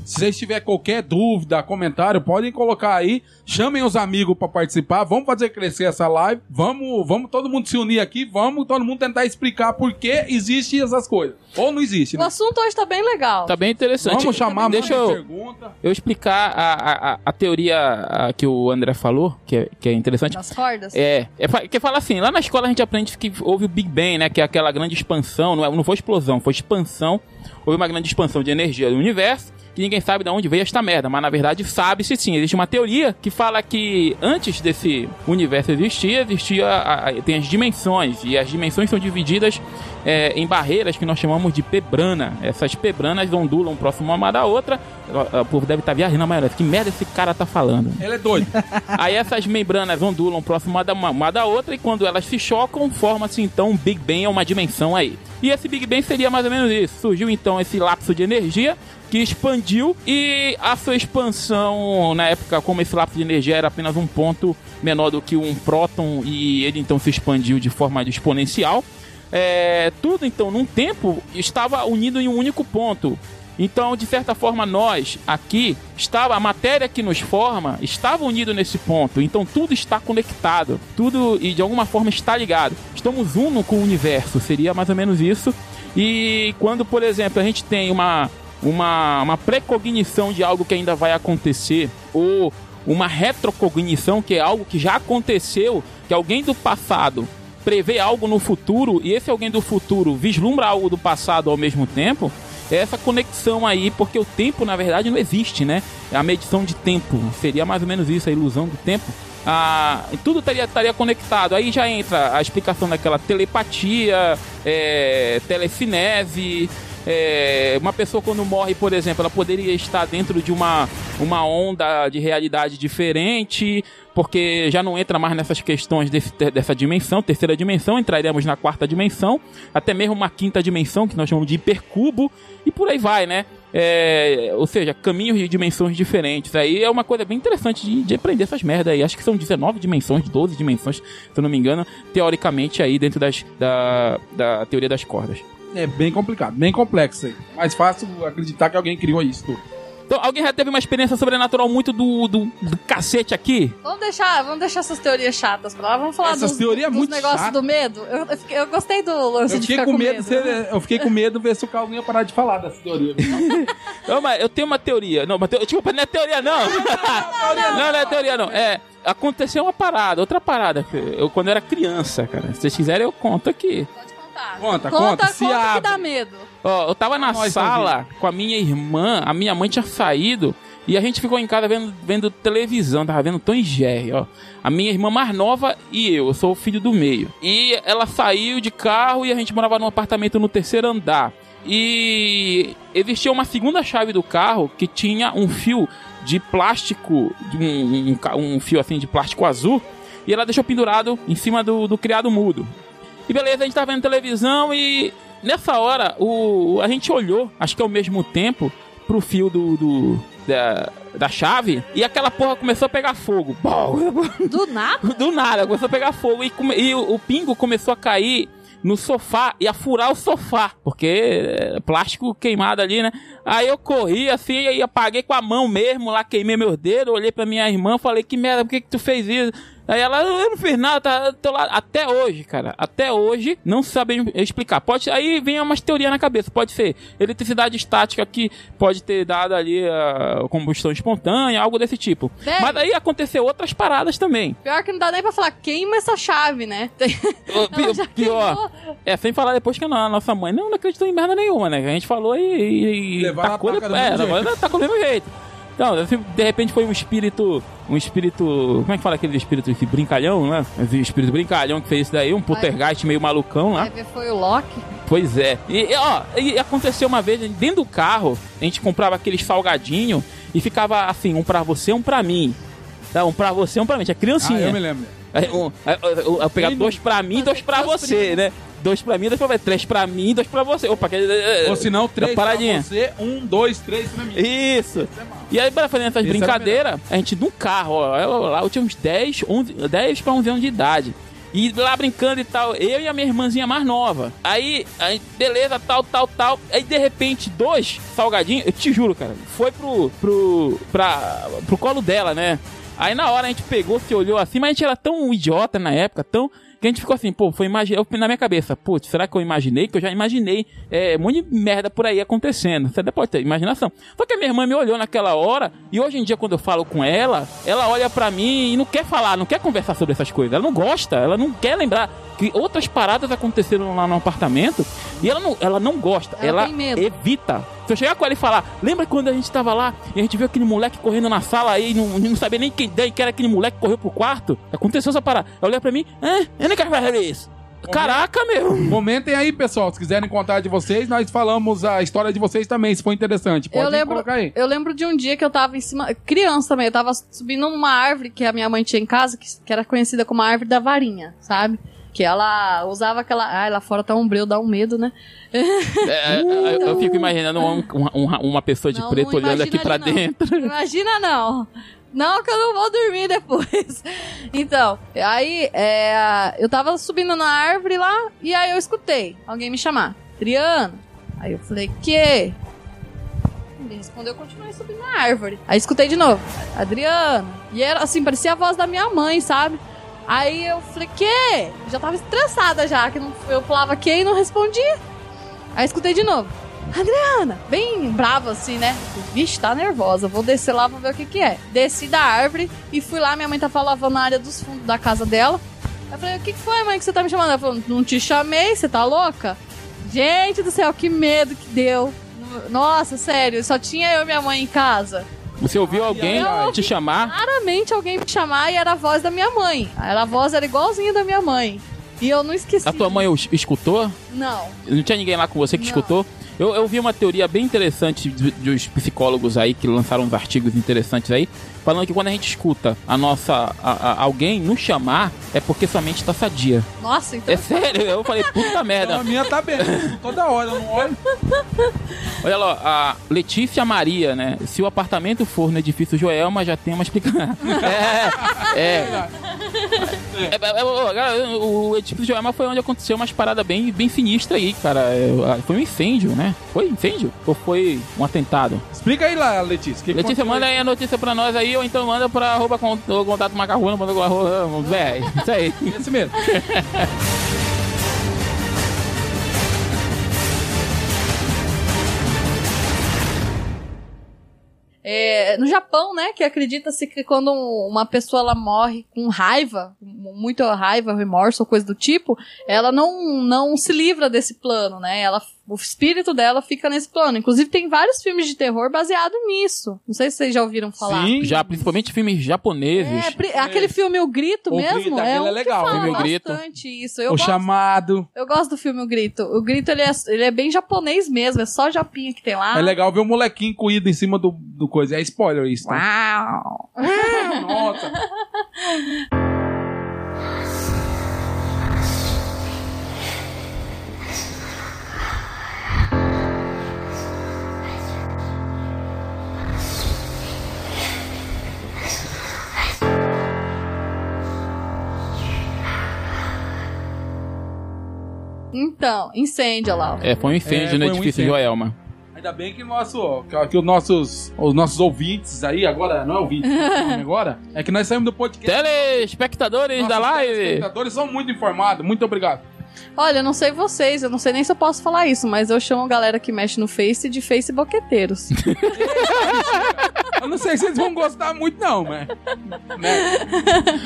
Se vocês tiverem qualquer dúvida, comentário, podem colocar aí. Chamem os amigos pra participar. Vamos fazer crescer essa live. Vamos, vamos todo mundo se unir aqui. Vamos todo mundo tentar explicar por que existem essas coisas. Ou não existe, O né? assunto hoje tá bem legal. Tá bem interessante. Vamos chamar Deixa eu, pergunta. eu explicar a, a, a- teoria a, que o André falou, que é, que é interessante. Das cordas? É, é que fala assim, lá na escola a gente aprende que houve o Big Bang, né? Que é aquela grande expansão, não, é, não foi explosão, foi expansão. Houve uma grande expansão de energia do universo, que ninguém sabe de onde veio esta merda, mas na verdade sabe-se sim. Existe uma teoria que fala que antes desse universo existir, existia a- a- tem as dimensões, e as dimensões são divididas é, em barreiras que nós chamamos de pebrana. Essas pebranas ondulam próximo uma da outra. O, o povo deve estar viajando maionese. Que merda esse cara tá falando? Ele é doido. Aí essas membranas ondulam próximo uma da, uma da outra e quando elas se chocam, forma-se então um Big Bang, é uma dimensão aí. E esse Big Bang seria mais ou menos isso. Surgiu então esse lapso de energia que expandiu e a sua expansão, na época, como esse lapso de energia era apenas um ponto menor do que um próton e ele então se expandiu de forma exponencial, é, tudo então num tempo estava unido em um único ponto. Então, de certa forma, nós aqui estava a matéria que nos forma estava unido nesse ponto. Então, tudo está conectado, tudo e de alguma forma está ligado. Estamos uno com o universo, seria mais ou menos isso. E quando, por exemplo, a gente tem uma uma, uma precognição de algo que ainda vai acontecer ou uma retrocognição que é algo que já aconteceu, que alguém do passado prevê algo no futuro e esse alguém do futuro vislumbra algo do passado ao mesmo tempo, é essa conexão aí, porque o tempo na verdade não existe, né? É a medição de tempo, seria mais ou menos isso, a ilusão do tempo. Ah, tudo estaria, estaria conectado. Aí já entra a explicação daquela telepatia, é, telecinese. É, uma pessoa quando morre, por exemplo, ela poderia estar dentro de uma, uma onda de realidade diferente, porque já não entra mais nessas questões desse- dessa dimensão, terceira dimensão, entraremos na quarta dimensão, até mesmo uma quinta dimensão, que nós chamamos de hipercubo, e por aí vai, né? É, ou seja, caminhos de dimensões diferentes. Aí é uma coisa bem interessante de, de aprender essas merdas aí. Acho que são 19 dimensões, 12 dimensões, se eu não me engano, teoricamente aí dentro das, da, da teoria das cordas. É bem complicado, bem complexo aí. Mais fácil acreditar que alguém criou isso tudo. Então, alguém já teve uma experiência sobrenatural muito do, do, do cacete aqui? Vamos deixar, vamos deixar essas teorias chatas pra lá. Vamos falar Essas dos, teorias dos muito negócios chatas. do medo. Eu, eu, fiquei- eu gostei do lance Eu de ficar com medo, medo. de ser- eu fiquei com medo de ver se o Calvin ia parar de falar dessa teoria. Não, mas eu tenho uma teoria. Não, mas teo- desculpa, não é teoria, não. Não, não é teoria, não. É, aconteceu uma parada, outra parada. Eu, quando eu era criança, cara. Se vocês quiserem, eu conto aqui. Pode contar. Conta, conta, conta, se conta que abre. dá medo. Ó, eu tava na Nós sala com a minha irmã, a minha mãe tinha saído e a gente ficou em casa vendo, vendo televisão, tava vendo Tom e Jerry, ó. A minha irmã mais nova e eu, eu sou o filho do meio. E ela saiu de carro e a gente morava num apartamento no terceiro andar. E existia uma segunda chave do carro que tinha um fio de plástico, de um, um um fio assim de plástico azul, e ela deixou pendurado em cima do, do criado mudo. E beleza, a gente tava vendo televisão e nessa hora o, a gente olhou, acho que ao mesmo tempo, pro fio do, do- da, da chave e aquela porra começou a pegar fogo. Do nada? do nada, começou a pegar fogo e, e o, o pingo começou a cair no sofá e a furar o sofá, porque é plástico queimado ali, né? Aí eu corri assim e apaguei com a mão mesmo, lá queimei meus dedos, olhei pra minha irmã, falei, que merda, por que que tu fez isso? Aí ela, eu não fiz nada, tá, tô lá. Até hoje, cara, até hoje, não sabem explicar. Pode, aí vem umas teorias na cabeça. Pode ser eletricidade estática que pode ter dado ali a combustão espontânea, algo desse tipo. Velho. Mas aí aconteceu outras paradas também. Pior que não dá nem pra falar, queima essa chave, né? Ela pior, é, sem falar depois que a no- a nossa mãe não, não acreditou em merda nenhuma, né? A gente falou e. e, e Levaram a tacou, taca do é, mesmo levou- tacou do mesmo jeito. Então, assim, de repente foi um espírito. Um espírito. Como é que fala aquele espírito esse brincalhão, né? Esse espírito brincalhão que fez isso daí, um poltergeist meio malucão lá. Ver, foi o Loki. Pois é. E, e, ó, e aconteceu uma vez, dentro do carro, a gente comprava aqueles salgadinho e ficava assim, um pra você, um pra mim. Dá um pra você, um pra mim. Tinha Ah, criancinha. eu me lembro. Aí, um, aí, eu, eu, eu pegava Quem dois pra mim, dois pra você, primos. né? Dois pra mim, dois pra você. Três pra mim, dois pra você. Opa, que... Ou se não, três pra você, um, dois, três pra mim. Isso. E aí, pra fazer essas Esse era brincadeiras, a gente num carro, ó. lá eu tinha uns 10, 11, 10 pra 11 anos de idade. E lá brincando e tal, eu e a minha irmãzinha mais nova. Aí, aí, beleza, tal, tal, tal. Aí de repente, dois salgadinhos, eu te juro, cara, foi pro, pro, pra, pro colo dela, né? Aí na hora a gente pegou, se olhou assim, mas a gente era tão idiota na época, tão. Que a gente ficou assim, pô, foi imagi- eu, na minha cabeça, putz, será que eu imaginei? Que eu já imaginei é, um monte de merda por aí acontecendo. Você até pode ter imaginação. Só que a minha irmã me olhou naquela hora, e hoje em dia, quando eu falo com ela, ela olha pra mim e não quer falar, não quer conversar sobre essas coisas. Ela não gosta, ela não quer lembrar que outras paradas aconteceram lá no apartamento, e ela não, ela não gosta, Ela ela, evita. Se eu chegar com ela e falar, lembra quando a gente tava lá e a gente viu aquele moleque correndo na sala aí, não, não sabia nem quem daí que era aquele moleque que correu pro quarto? Aconteceu essa parada. Ela olha pra mim, ah, eu não quero fazer isso. Caraca, meu. Comentem aí, pessoal. Se quiserem contar de vocês, nós falamos a história de vocês também, se for interessante. Pode eu lembro, colocar aí. eu lembro de um dia que eu tava em cima, criança também, eu tava subindo numa árvore que a minha mãe tinha em casa, que, que era conhecida como a árvore da varinha, sabe? Que ela usava aquela. Ai, lá fora tá um breu, dá um medo, né? É, eu, eu fico imaginando um- uma, uma- uma pessoa de Não, preto não olhando aqui pra não. dentro. Imagina não. Não, que eu não vou dormir depois. Então, aí é, eu tava subindo na árvore lá e aí eu escutei alguém me chamar. Adriano. Aí eu falei, que? Ele respondeu, eu continuei subindo na árvore. Aí escutei de novo, Adriano. E era assim, parecia a voz da minha mãe, sabe? Aí eu falei, que? Já tava estressada já, que não, eu falava que e não respondia. Aí escutei de novo. Adriana, bem brava assim, né? Vixe, tá nervosa. Vou descer lá, vou ver o que que é. Desci da árvore e fui lá. Minha mãe tava lavando a área dos fundos da casa dela. Eu falei, o que que foi, mãe, que você tá me chamando? Ela falou, não te chamei, você tá louca? Gente do céu, que medo que deu. Nossa, sério, só tinha eu e minha mãe em casa. Você ouviu alguém Eu te chamar? Claramente alguém me chamar e era a voz da minha mãe. Ela, a voz era igualzinha da minha mãe. E eu não esqueci. A tua mãe escutou? Não. Não tinha ninguém lá com você que Não. escutou? Eu, eu vi uma teoria bem interessante de- dos psicólogos aí que lançaram uns artigos interessantes aí, falando que quando a gente escuta a nossa a- a- alguém nos chamar é porque sua mente tá sadia. Nossa, então. É sério, eu falei, puta Então, merda. a minha tá bem. Toda hora, eu não olho. Olha lá, a Letícia Maria, né? Se o apartamento for no edifício Joelma, já tem uma explicação. é, é. É, é, é, o edifício Joelma foi onde aconteceu umas paradas bem, bem sinistras aí, cara. É, Foi um incêndio, né? Foi incêndio? Ou foi um atentado? Explica aí lá, Letícia. que Letícia, manda aí a notícia pra nós aí, ou então manda pra arroba contato macarrona, manda arroba, véi, isso aí. Esse mesmo. É, no Japão, né, que acredita-se que quando um- uma pessoa ela morre com raiva, muita raiva, remorso ou coisa do tipo, ela não, não se livra desse plano, né? Ela, o espírito dela fica nesse plano. Inclusive tem vários filmes de terror baseados nisso. Não sei se vocês já ouviram falar. Sim. Já, principalmente filmes japoneses. É, pri- aquele filme O Grito O mesmo Grito, é aquele um é legal. que fala Filme O Grito. bastante isso. Eu o gosto, chamado. eu gosto do filme O Grito. O Grito ele é, ele é bem japonês mesmo, é só japinha que tem lá. É legal ver o molequinho coído em cima do, do coisa. É spoiler isso, tá? Uau! Nossa. Então, incêndio lá. É, foi um incêndio É, no um edifício incêndio. Joelma. Ainda bem que, nosso, que, que os, nossos, os nossos ouvintes aí, agora, não é ouvinte, agora, é que nós saímos do podcast. Telespectadores Nossos da live! telespectadores são muito informados. Muito obrigado. Olha, eu não sei vocês, eu não sei nem se eu posso falar isso, mas eu chamo a galera que mexe no Face de Facebooketeiros. Eu não sei se eles vão gostar muito, não, mas. Né?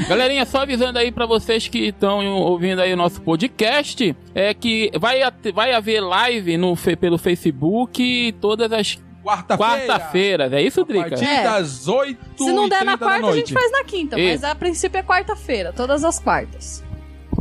Galerinha, só avisando aí pra vocês que estão ouvindo aí o nosso podcast, é que vai, vai haver live no, pelo Facebook todas as Quarta-feira. quarta-feiras. É isso, A Drica? partir É. das 8 Se não der na quarta, a gente faz na quinta, Isso. mas a princípio é quarta-feira, todas as quartas.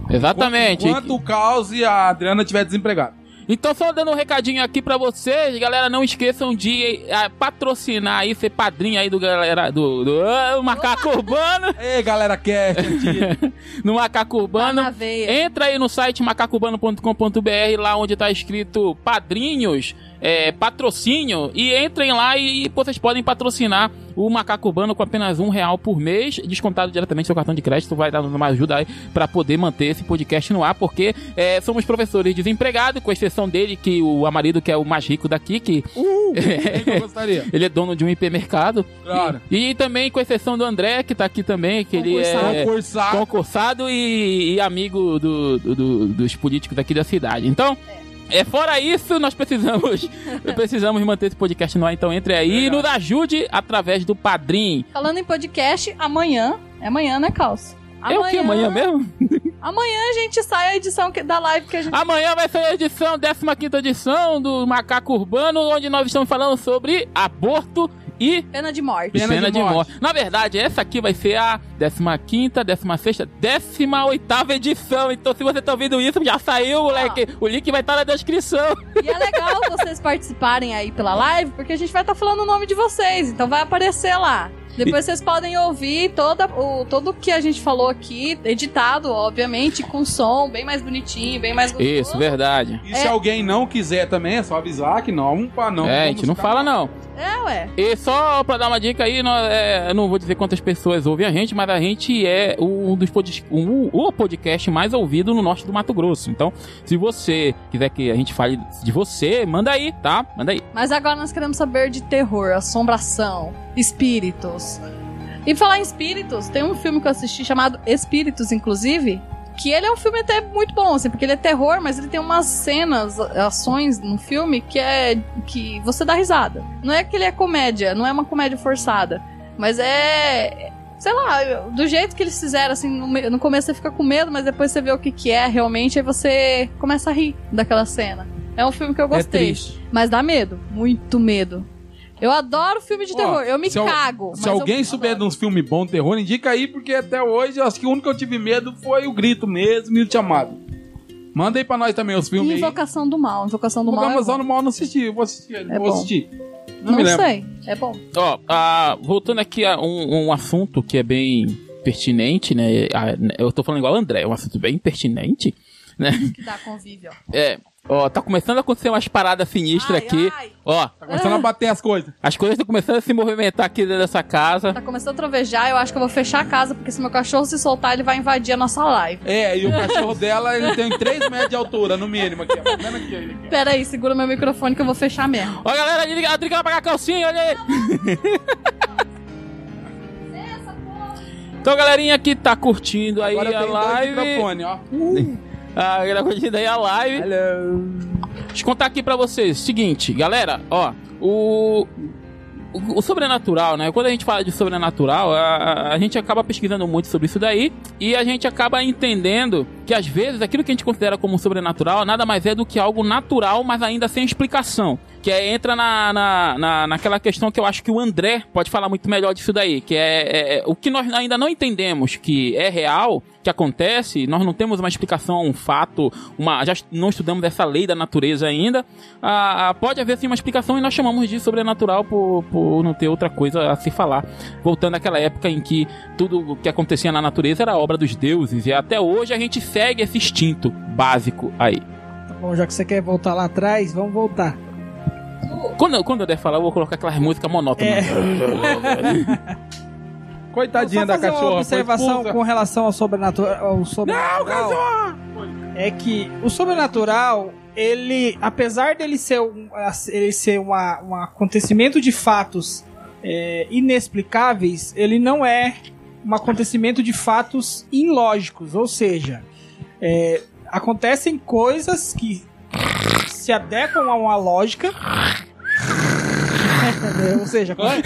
Exatamente. Enquanto o Caos e a Adriana estiver desempregado. Então, só dando um recadinho aqui pra vocês, galera, não esqueçam de eh, patrocinar aí, ser padrinho aí do galera do, do Macaco Urbano, Ei, galera, antiga. no Macaco Tá Urbano. veia. Entra aí no site macacobano.com.br, lá onde tá escrito padrinhos, é, patrocínio, e entrem lá e, vocês podem patrocinar o Macaco Urbano com apenas um real por mês, descontado diretamente seu cartão de crédito, vai dar uma ajuda aí pra poder manter esse podcast no ar, porque é, somos professores desempregados, com exceção dele, que o Amarido, que é o mais rico daqui, que gostaria? ele é dono de um hipermercado. Claro. E, e também com exceção do André, que tá aqui também, que ele é Concursado. concursado e, e amigo do- do- do- dos políticos aqui da cidade. Então, é, fora isso, nós precisamos precisamos manter esse podcast no ar. Então entre aí e nos ajude através do Padrim. Falando em podcast, amanhã. É amanhã, né, Calço? É o que amanhã mesmo? Amanhã a gente sai a edição da live que a gente. Amanhã vai ser a edição, 15 edição do Macaco Urbano, onde nós estamos falando sobre aborto e Pena de morte. Pena Pena, de de, morte. morte. Na verdade, essa aqui vai ser a 15, 16, 18 edição. Então, se você tá ouvindo isso, já saiu, moleque. O link vai estar na descrição. E é legal vocês participarem aí pela live, porque a gente vai estar falando o nome de vocês, então vai aparecer lá. Depois vocês podem ouvir toda, o, tudo que a gente falou aqui, editado, obviamente, com som bem mais bonitinho, bem mais gostoso. Isso, verdade. E se É. alguém não quiser também, é só avisar que não, não. é, a gente não fala não. É, ué. E só pra dar uma dica aí, nós, é, eu não vou dizer quantas pessoas ouvem a gente, mas a gente é um dos pod, um, o podcast mais ouvido no norte do Mato Grosso. Então, se você quiser que a gente fale de você, manda aí, tá? Manda aí. Mas agora nós queremos saber de terror, assombração, espíritos. E falar em espíritos, tem um filme que eu assisti chamado Espíritos, inclusive, que ele é um filme até muito bom, assim, porque ele é terror, mas ele tem umas cenas, ações no filme que é que você dá risada. Não é que ele é comédia, não é uma comédia forçada, mas é sei lá, do jeito que eles fizeram, assim, no, me- no começo você fica com medo, mas depois você vê o que que é realmente, aí você começa a rir daquela cena. É um filme que eu É gostei. triste. Mas dá medo, muito medo. Eu adoro filme de Ó, terror, eu me se al- cago. Se eu alguém souber de adoro. uns filmes bons de terror, indica aí, porque até hoje, eu acho que o único que eu tive medo foi o grito mesmo e o chamado. Manda aí pra nós também os filmes aí. Invocação do Mal, Invocação do Mal. é Invocação bom. do Mal eu não assisti, eu vou assistir. É vou bom. assistir. Não, Não, me lembro. sei, é bom. Ó, ah, voltando aqui a um, um assunto que é bem pertinente, né? Ah, Eu tô falando igual o André, é um assunto bem pertinente, né? Que dá convívio. É. Ó, tá começando a acontecer umas paradas sinistras Ai, aqui. ai. Ó, Tá começando a bater as coisas. as coisas estão começando a se movimentar aqui dentro dessa casa. Tá começando a trovejar, eu acho que eu vou fechar a casa, porque se meu cachorro se soltar, ele vai invadir a nossa live. É, e o cachorro dela, ele tem 3 metros de altura, no mínimo. Aqui, ó. Tá aqui, ele aqui. Pera aí, segura meu microfone que eu vou fechar mesmo. Ó, galera, a Drica vai pagar a calcinha, olha aí. Então, galerinha que tá curtindo aí Agora a tem dois live. microfones, ó. A galera curtindo aí a live. Deixa eu contar aqui pra vocês. Seguinte, galera, ó, o. O, sobrenatural, né? Quando a gente fala de sobrenatural, a- a gente acaba pesquisando muito sobre isso daí e a gente acaba entendendo que às vezes aquilo que a gente considera como sobrenatural nada mais é do que algo natural, mas ainda sem explicação. Que é, entra na, na, na- naquela questão que eu acho que o André pode falar muito melhor disso daí, que é, é- é o que nós ainda não entendemos que é real, que acontece, nós não temos uma explicação, um fato, uma, já não estudamos essa lei da natureza ainda. Ah, ah, pode haver sim uma explicação e nós chamamos de sobrenatural por, por não ter outra coisa a se falar. Voltando àquela época em que tudo o que acontecia na natureza era obra dos deuses e até hoje a gente segue esse instinto básico aí. Tá bom, já que você quer voltar lá atrás, vamos voltar. Quando, quando eu der falar, eu vou colocar aquelas músicas monótonas. Coitadinha Só da fazer cachorra. uma observação com relação ao sobrenatural. Ao sobrenatural É que o sobrenatural, ele, apesar dele ser um, ele ser uma, um acontecimento de fatos é, inexplicáveis, ele não é um acontecimento de fatos ilógicos. Ou seja, é, acontecem coisas que se adequam a uma lógica. ou seja, Vai,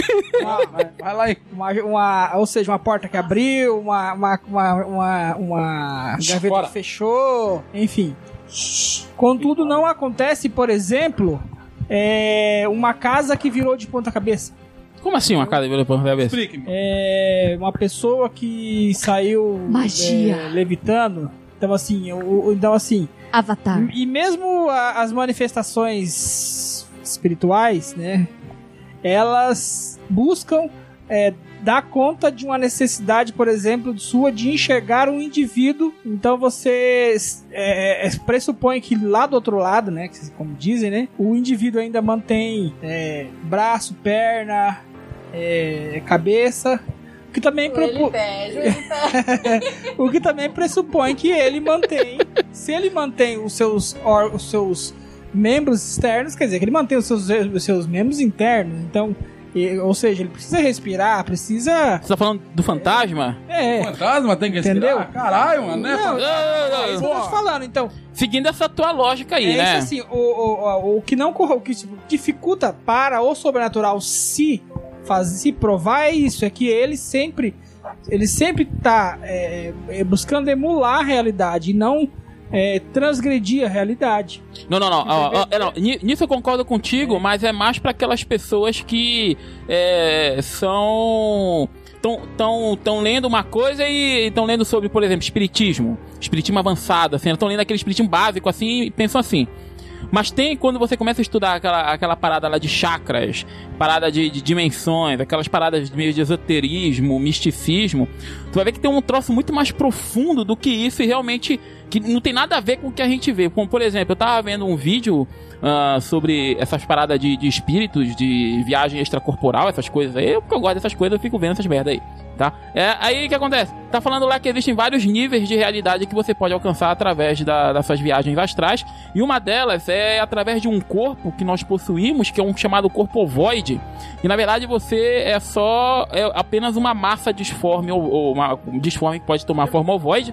vai, lá aí. uma, uma- ou seja, uma porta que abriu, uma, uma, uma, uma, uma gaveta Fora. que fechou, enfim. Contudo, não acontece, por exemplo, é, uma casa que virou de ponta cabeça. Como assim uma casa de ponta cabeça? Explique-me. É, uma pessoa que saiu Magia. é, levitando Então, assim, então, assim, Avatar. e mesmo a- as manifestações espirituais, né? Elas buscam é, dar conta de uma necessidade, por exemplo, sua de enxergar um indivíduo. Então você é, é, pressupõe que lá do outro lado, né? Como dizem, né? O indivíduo ainda mantém é, braço, perna, é, cabeça. O que também o que também pressupõe que ele mantém, se ele mantém os seus, or- os seus membros externos, quer dizer, que ele mantém os seus, os seus membros internos. Então, ou seja, ele precisa respirar, precisa. Você tá falando do fantasma? É. Fantasma tem que respirar? Entendeu? Caralho, mano, né? Não, Não, não, não, é isso que eu tô te falando. Então, Seguindo essa tua lógica aí, é né? isso assim, o, o, o, o que não o que dificulta para o sobrenatural se faz, se provar é isso, é que ele sempre ele sempre tá é, é, buscando emular a realidade e não é, transgredir a realidade. Não, não, não. ó, é, não, ni- Nisso eu concordo contigo, mas é mais pra aquelas pessoas que é, são. Estão tão, tão lendo uma coisa e estão lendo sobre, por exemplo, espiritismo. Espiritismo avançado, assim. Estão lendo aquele espiritismo básico, assim, e pensam assim. Mas tem quando você começa a estudar aquela, aquela parada lá de chakras, parada de, de dimensões, aquelas paradas meio de esoterismo, misticismo, tu vai ver que tem um troço muito mais profundo do que isso e realmente que não tem nada a ver com o que a gente vê. Como, por exemplo, eu tava vendo um vídeo ah, sobre essas paradas de, de espíritos, de viagem extracorporal, essas coisas aí. Eu, porque eu gosto dessas coisas, eu fico vendo essas merda aí. Tá? É, aí o que acontece? Tá falando lá que existem vários níveis de realidade que você pode alcançar através da, das suas viagens astrais. E uma delas é através de um corpo que nós possuímos, que é um chamado corpo ovoide. E na verdade você é só é apenas uma massa disforme, ou, ou uma um disforme que pode tomar forma ovoide.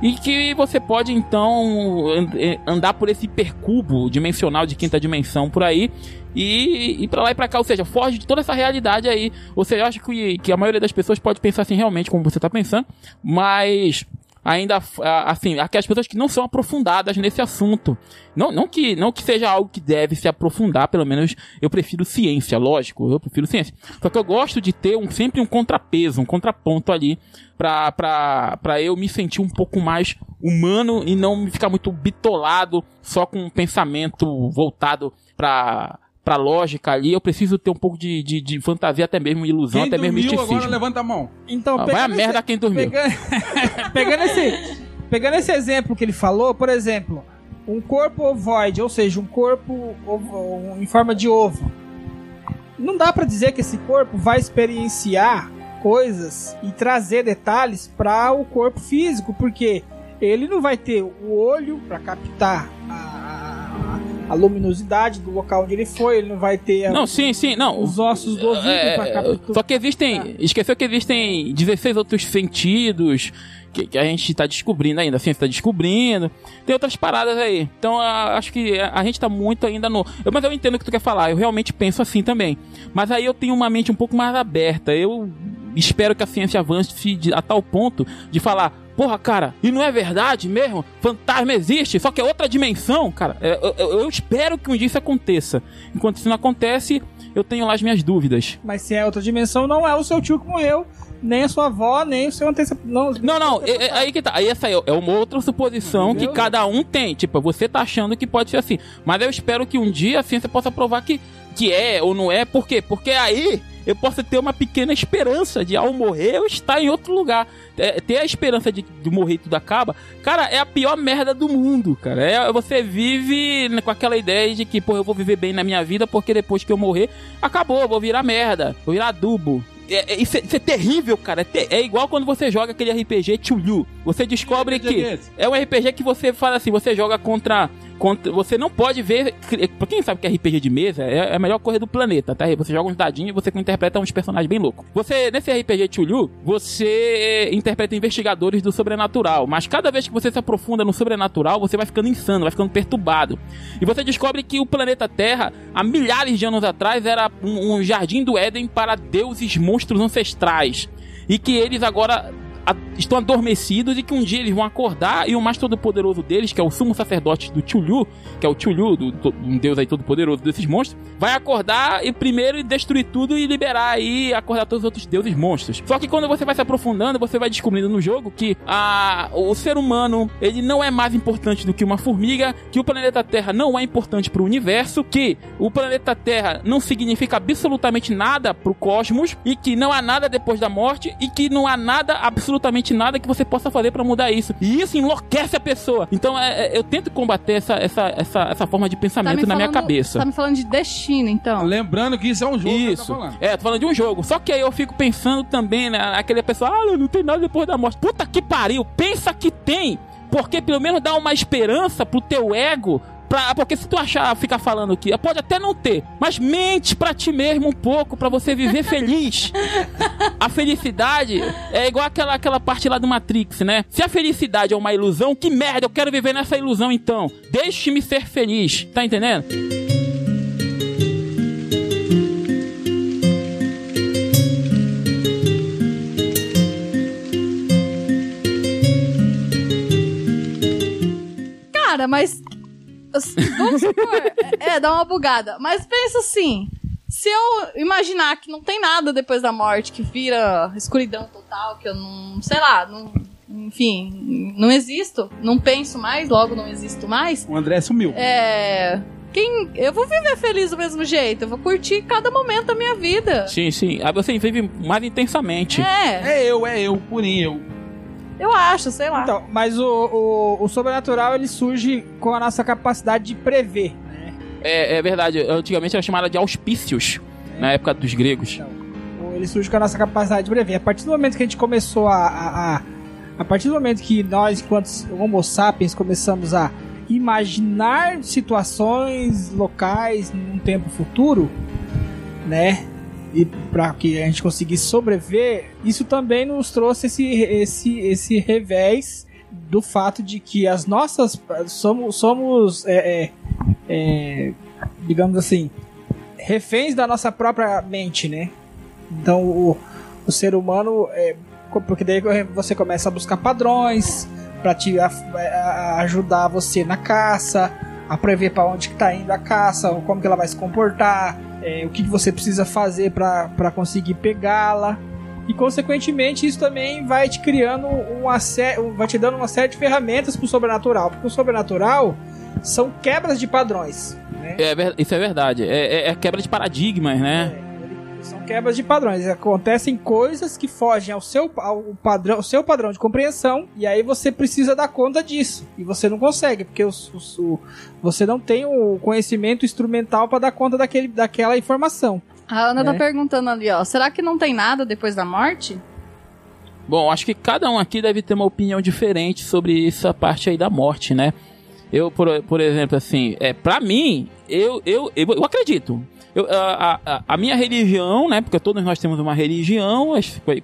E que você pode então eh, andar por esse percubo dimensional de quinta dimensão por aí e ir pra lá e pra cá, ou seja, foge de toda essa realidade aí. Ou seja, eu acho que, que a maioria das pessoas pode pensar assim realmente como você tá pensando, mas ainda assim, aquelas pessoas que não são aprofundadas nesse assunto. Não, não, que, não que seja algo que deve se aprofundar, pelo menos eu prefiro ciência, lógico, eu prefiro ciência. Só que eu gosto de ter um, sempre um contrapeso, um contraponto ali pra, pra eu me sentir um pouco mais humano e não me ficar muito bitolado só com um pensamento voltado pra, pra lógica ali. Eu preciso ter um pouco de, de, de fantasia, até mesmo ilusão, Quem até mesmo misticismo. agora levanta a mão. Então, Ah, vai a merda quem dormiu. Pegando, pegando esse, pegando esse exemplo que ele falou, por exemplo, um corpo ovoide, ou seja, um corpo ovo- em forma de ovo. Não dá pra dizer que esse corpo vai experienciar coisas e trazer detalhes para o corpo físico, porque ele não vai ter o olho para captar a, a- luminosidade do local onde ele foi, ele não vai ter a- Não, sim, sim, não. os ossos do ouvido É, para captar. Só que existem. Esqueceu que existem 16 outros sentidos que, que a gente tá descobrindo ainda, a ciência tá descobrindo. Tem outras paradas aí. Então a- acho que a, a gente tá muito ainda no. eu- mas eu entendo o que tu quer falar, eu realmente penso assim também. Mas aí eu tenho uma mente um pouco mais aberta. Eu espero que a ciência avance a tal ponto de falar. Porra, cara, e não é verdade mesmo? Fantasma existe, só que é outra dimensão, cara. É, Eu, eu- eu espero que um dia isso aconteça. Enquanto isso não acontece, eu tenho lá as minhas dúvidas. Mas se é outra dimensão, não é o seu tio que morreu, nem a sua avó, nem o seu antecessor. Não, Não, não, é, é aí que tá. Aí essa aí é uma outra suposição Entendeu? que cada um tem. Tipo, você tá achando que pode ser assim. Mas eu espero que um dia a ciência possa provar que, que é ou não é. Por quê? Porque aí eu posso ter uma pequena esperança de ao morrer eu estar em outro lugar. É, ter a esperança de, de morrer e tudo acaba, cara, é a pior merda do mundo, cara. É, você vive né, com aquela ideia de que, pô, eu vou viver bem na minha vida porque depois que eu morrer, acabou, eu vou virar merda, vou virar adubo. É, é- isso, é, isso é terrível, cara. É, é igual quando você joga aquele RPG Chulu. Você descobre Que é é um RPG que você fala assim, você joga contra. Você não pode ver. Pra quem sabe que é RPG de mesa, é a melhor coisa do planeta, tá? Você joga uns dadinhos e você interpreta uns personagens bem loucos. Você, nesse RPG Chulu, você interpreta investigadores do sobrenatural. Mas cada vez que você se aprofunda no sobrenatural, você vai ficando insano, vai ficando perturbado. E você descobre que o planeta Terra, há milhares de anos atrás, era um, um jardim do Éden para deuses monstros ancestrais. E que eles agora a- estão adormecidos e que um dia eles vão acordar e o mais todo-poderoso deles, que é o sumo sacerdote do Chulyu, que é o Chulyu, do, do- um deus aí todo-poderoso desses monstros, vai acordar e primeiro destruir tudo e liberar aí, acordar todos os outros deuses monstros. Só que quando você vai se aprofundando, você vai descobrindo no jogo que a, o ser humano, ele não é mais importante do que uma formiga, que o planeta Terra não é importante pro universo, que o planeta Terra não significa absolutamente nada pro cosmos e que não há nada depois da morte e que não há nada, absolutamente nada que você possa fazer pra mudar isso. E isso enlouquece a pessoa. Então é, é, eu tento combater essa, essa, essa, essa forma de Tá pensamento me na minha cabeça. Tá me falando de destino, então. Lembrando que isso é um jogo tô Isso. falando. É, tô falando de um jogo. Só que aí eu fico pensando também, né? Aquele pessoa, ah, não tem nada depois da morte. Puta que pariu, pensa que tem. Porque pelo menos dá uma esperança pro teu ego. Pra, porque se tu achar, ficar falando que pode até não ter, mas mente pra ti mesmo um pouco pra você viver feliz. a felicidade é igual aquela, aquela parte lá do Matrix, né? Se a felicidade é uma ilusão, que merda, eu quero viver nessa ilusão então. Deixe-me ser feliz, tá entendendo? Cara, mas. Vamos supor. é, é, dá uma bugada. Mas pensa assim. Se eu imaginar que não tem nada depois da morte, que vira escuridão total, que eu não. Sei lá, não. Enfim, não existo, não penso mais, logo não existo mais. O André sumiu. É. Quem. Eu vou viver feliz do mesmo jeito. Eu vou curtir cada momento da minha vida. Sim, sim. Aí você vive mais intensamente. É, É eu, é eu, purinho eu. Eu acho, sei lá. Então, mas o, o, o sobrenatural ele surge com a nossa capacidade de prever. É, é verdade. Antigamente era chamada de auspícios, na época dos gregos. Então, Ele surge com a nossa capacidade de prever. A partir do momento que a gente começou a. A, a, a partir do momento que nós, enquanto Homo sapiens, começamos a imaginar situações locais num tempo futuro, né? E para que a gente conseguisse sobreviver, isso também nos trouxe esse, esse, esse revés do fato de que as nossas somos, somos é, é, é, digamos assim, reféns da nossa própria mente, né? Então o, o ser humano é, porque daí você começa a buscar padrões para te a- a- ajudar você na caça, a prever para onde que tá indo a caça, como que ela vai se comportar, é, o que, que você precisa fazer para conseguir pegá-la. E consequentemente isso também vai te criando uma série, vai te dando uma série de ferramentas pro sobrenatural, porque o sobrenatural são quebras de padrões, né? É, isso é verdade. É, é- é quebra de paradigmas, né? É, São quebras de padrões. Acontecem coisas que fogem ao seu, ao padrão, ao seu padrão de compreensão, e aí você precisa dar conta disso. E você não consegue, porque os- os- o- você não tem o conhecimento instrumental para dar conta daquele, daquela informação. A Ana tá É. perguntando ali, ó. Será que não tem nada depois da morte? Bom, acho que cada um aqui deve ter uma opinião diferente sobre essa parte aí da morte, né? Eu, por, por exemplo, assim, é, pra mim, eu, eu, eu, eu acredito. Eu, a, a, a minha religião, né? Porque todos nós temos uma religião,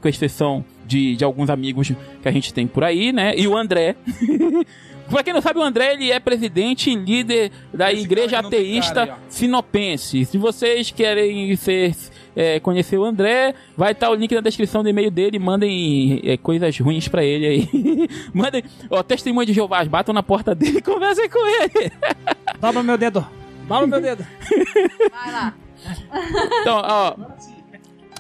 com exceção de, de alguns amigos que a gente tem por aí, né? E o André. pra quem não sabe, o André ele é presidente e líder da Esse igreja ateísta cara sinopense. Se vocês querem ser, é, conhecer o André, vai estar o link na descrição do e-mail dele. Mandem é, coisas ruins pra ele aí. mandem, ó, testemunho de Jeová, batam na porta dele e conversem com ele. Dobra meu dedo. Dobra meu dedo. Vai lá. Então, ó.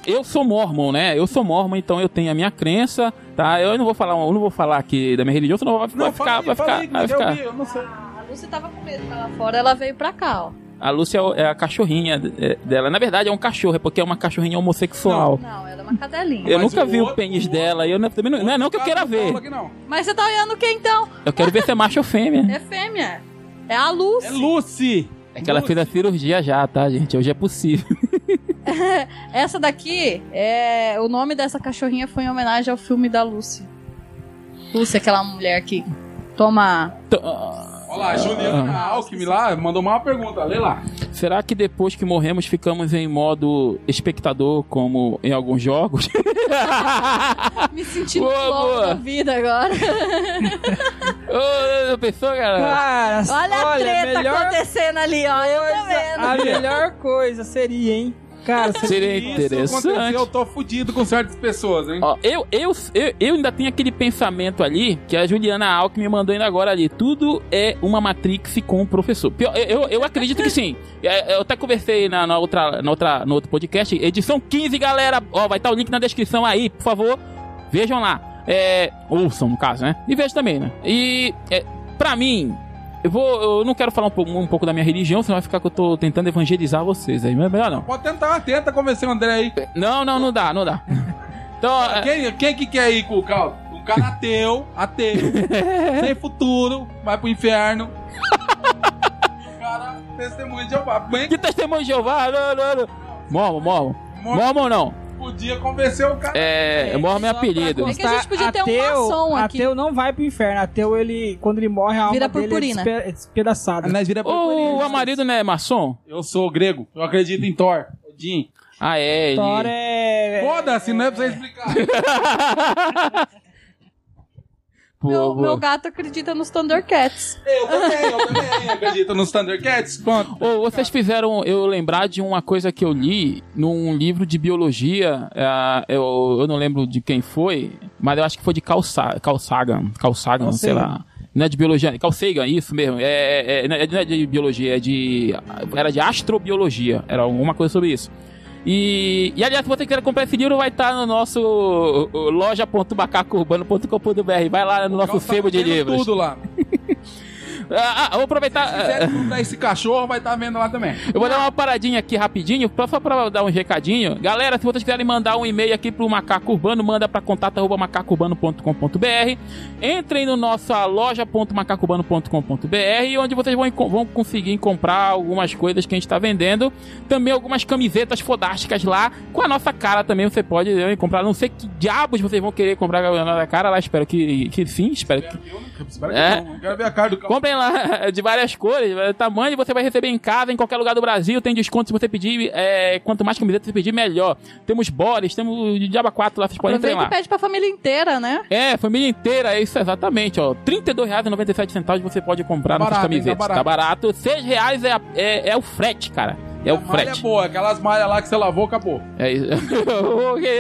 Eu sou mormon, né? Eu sou mormon, então eu tenho a minha crença, tá? Eu não vou falar, eu não vou falar aqui da minha religião, senão vai, vai ficar, vai ficar, vai ficar. eu não sei. A Lúcia tava com medo pra lá fora, ela veio pra cá, ó. A Lúcia é o- é a cachorrinha é, dela. Na verdade, é um cachorro, é porque é uma cachorrinha homossexual. Não, ela é uma cadelinha. Eu Mas nunca o vi o outro- pênis o dela. Eu não, também não, não é não que eu queira não ver. não. Mas você tá olhando o que então? Eu quero ver se é macho ou fêmea. É fêmea. É a Lúcia. É Lucy. É que ela fez a cirurgia já, tá, gente? Hoje é possível. Essa daqui, é o nome dessa cachorrinha foi em homenagem ao filme da Lucy. Lucy, aquela mulher que toma. Ah, Olha lá, a Juliana Ah. Alckmin lá mandou uma pergunta, lê lá. Será que depois que morremos ficamos em modo espectador, como em alguns jogos? Me sentindo Boa, da vida agora. Ô, pensou, cara? Cara, Olha a treta melhor acontecendo ali, ó. Eu tô coisa, a vendo. melhor coisa seria, hein? Cara, Seria interessante. eu tô fudido com certas pessoas, hein? Ó, eu, eu, eu, eu ainda tenho aquele pensamento ali que a Juliana Alckmin me mandou ainda agora ali. Tudo é uma Matrix com o professor. Pior, eu, eu, eu acredito que sim. É, Eu até conversei na, na outra, na outra, no outro podcast. Edição 15, galera. Ó, vai estar o link na descrição aí, por favor. Vejam lá. É, ouçam, no caso, né? E vejam também, né? E, é, pra mim, eu vou. Eu não quero falar um pouco, um pouco da minha religião, senão vai ficar que eu tô tentando evangelizar vocês aí. Mas é melhor não. Pode tentar, tenta convencer o André aí. Não, não, não dá, não dá. Então, é, Quem, quem que quer ir com o caldo? Um cara ateu, ateu, sem futuro, vai pro inferno. o cara testemunha de Jeová. Bem Que testemunho de Jeová? Não, não, não. Mormon, Mormon. Mormon. Mormon não. Podia convencer o cara. É, é Só pra apelido. É que a gente podia ter um ateu, maçom aqui. Ateu não vai pro inferno. Ateu, ele, quando ele morre, a alma Vira dele purpurina. é, despe- é despedaçada. Nós vira O Amarido não é maçom? Eu sou grego, eu acredito em Thor. Odin. Ah, é. ele- Thor é... Foda-se, não é pra você explicar. Pô, Meu, meu gato acredita nos Thundercats. eu também, eu também acredito nos Thundercats. Pronto. Ô, vocês fizeram eu lembrar de uma coisa que eu li num livro de biologia. é, eu, eu não lembro de quem foi, mas eu acho que foi de Carl, Sa Carl Sagan. Carl Sagan, sei lá. Não é de biologia, Carl Sagan, isso mesmo. É, é, não é- não é de biologia, é de. Era de astrobiologia. Era alguma coisa sobre isso. E, e aliás, se você quiser comprar esse livro, vai estar no nosso loja.macacourbano.com.br. Vai lá no nosso Tá sebo de livros. tudo lá. Ah, ah, vou aproveitar. Se quiser comprar esse cachorro, vai estar vendo lá também. Eu vou dar uma paradinha aqui rapidinho, só pra dar um recadinho. Galera, se vocês quiserem mandar um e-mail aqui pro Macaco Urbano, manda pra contato.macacourbano.com.br. Entrem no nossa loja.macacourbano.com.br, onde vocês vão, vão conseguir comprar algumas coisas que a gente tá vendendo. Também algumas camisetas fodásticas lá, com a nossa cara também você pode comprar. Não sei que diabos vocês vão querer comprar com a nossa cara lá, espero que, que sim, espero que É. não, não quero ver a cara do cachorro. Lá de várias cores, eh, tamanho você vai receber em casa, em qualquer lugar do Brasil. Tem desconto se você pedir. eh, quanto mais camiseta você pedir, melhor. Temos bores, temos de Diaba 4 lá, vocês podem entrar Aproveita lá. pede pra família inteira, né? É, família inteira, é isso exatamente, ó. R$ 32,97 você pode comprar Tá nossas barato? Tá camisetas. Tá barato. 6 reais é, a- é, é o frete, cara. É o A malha é frete. boa, aquelas malhas lá que você lavou, acabou. É isso. O quê?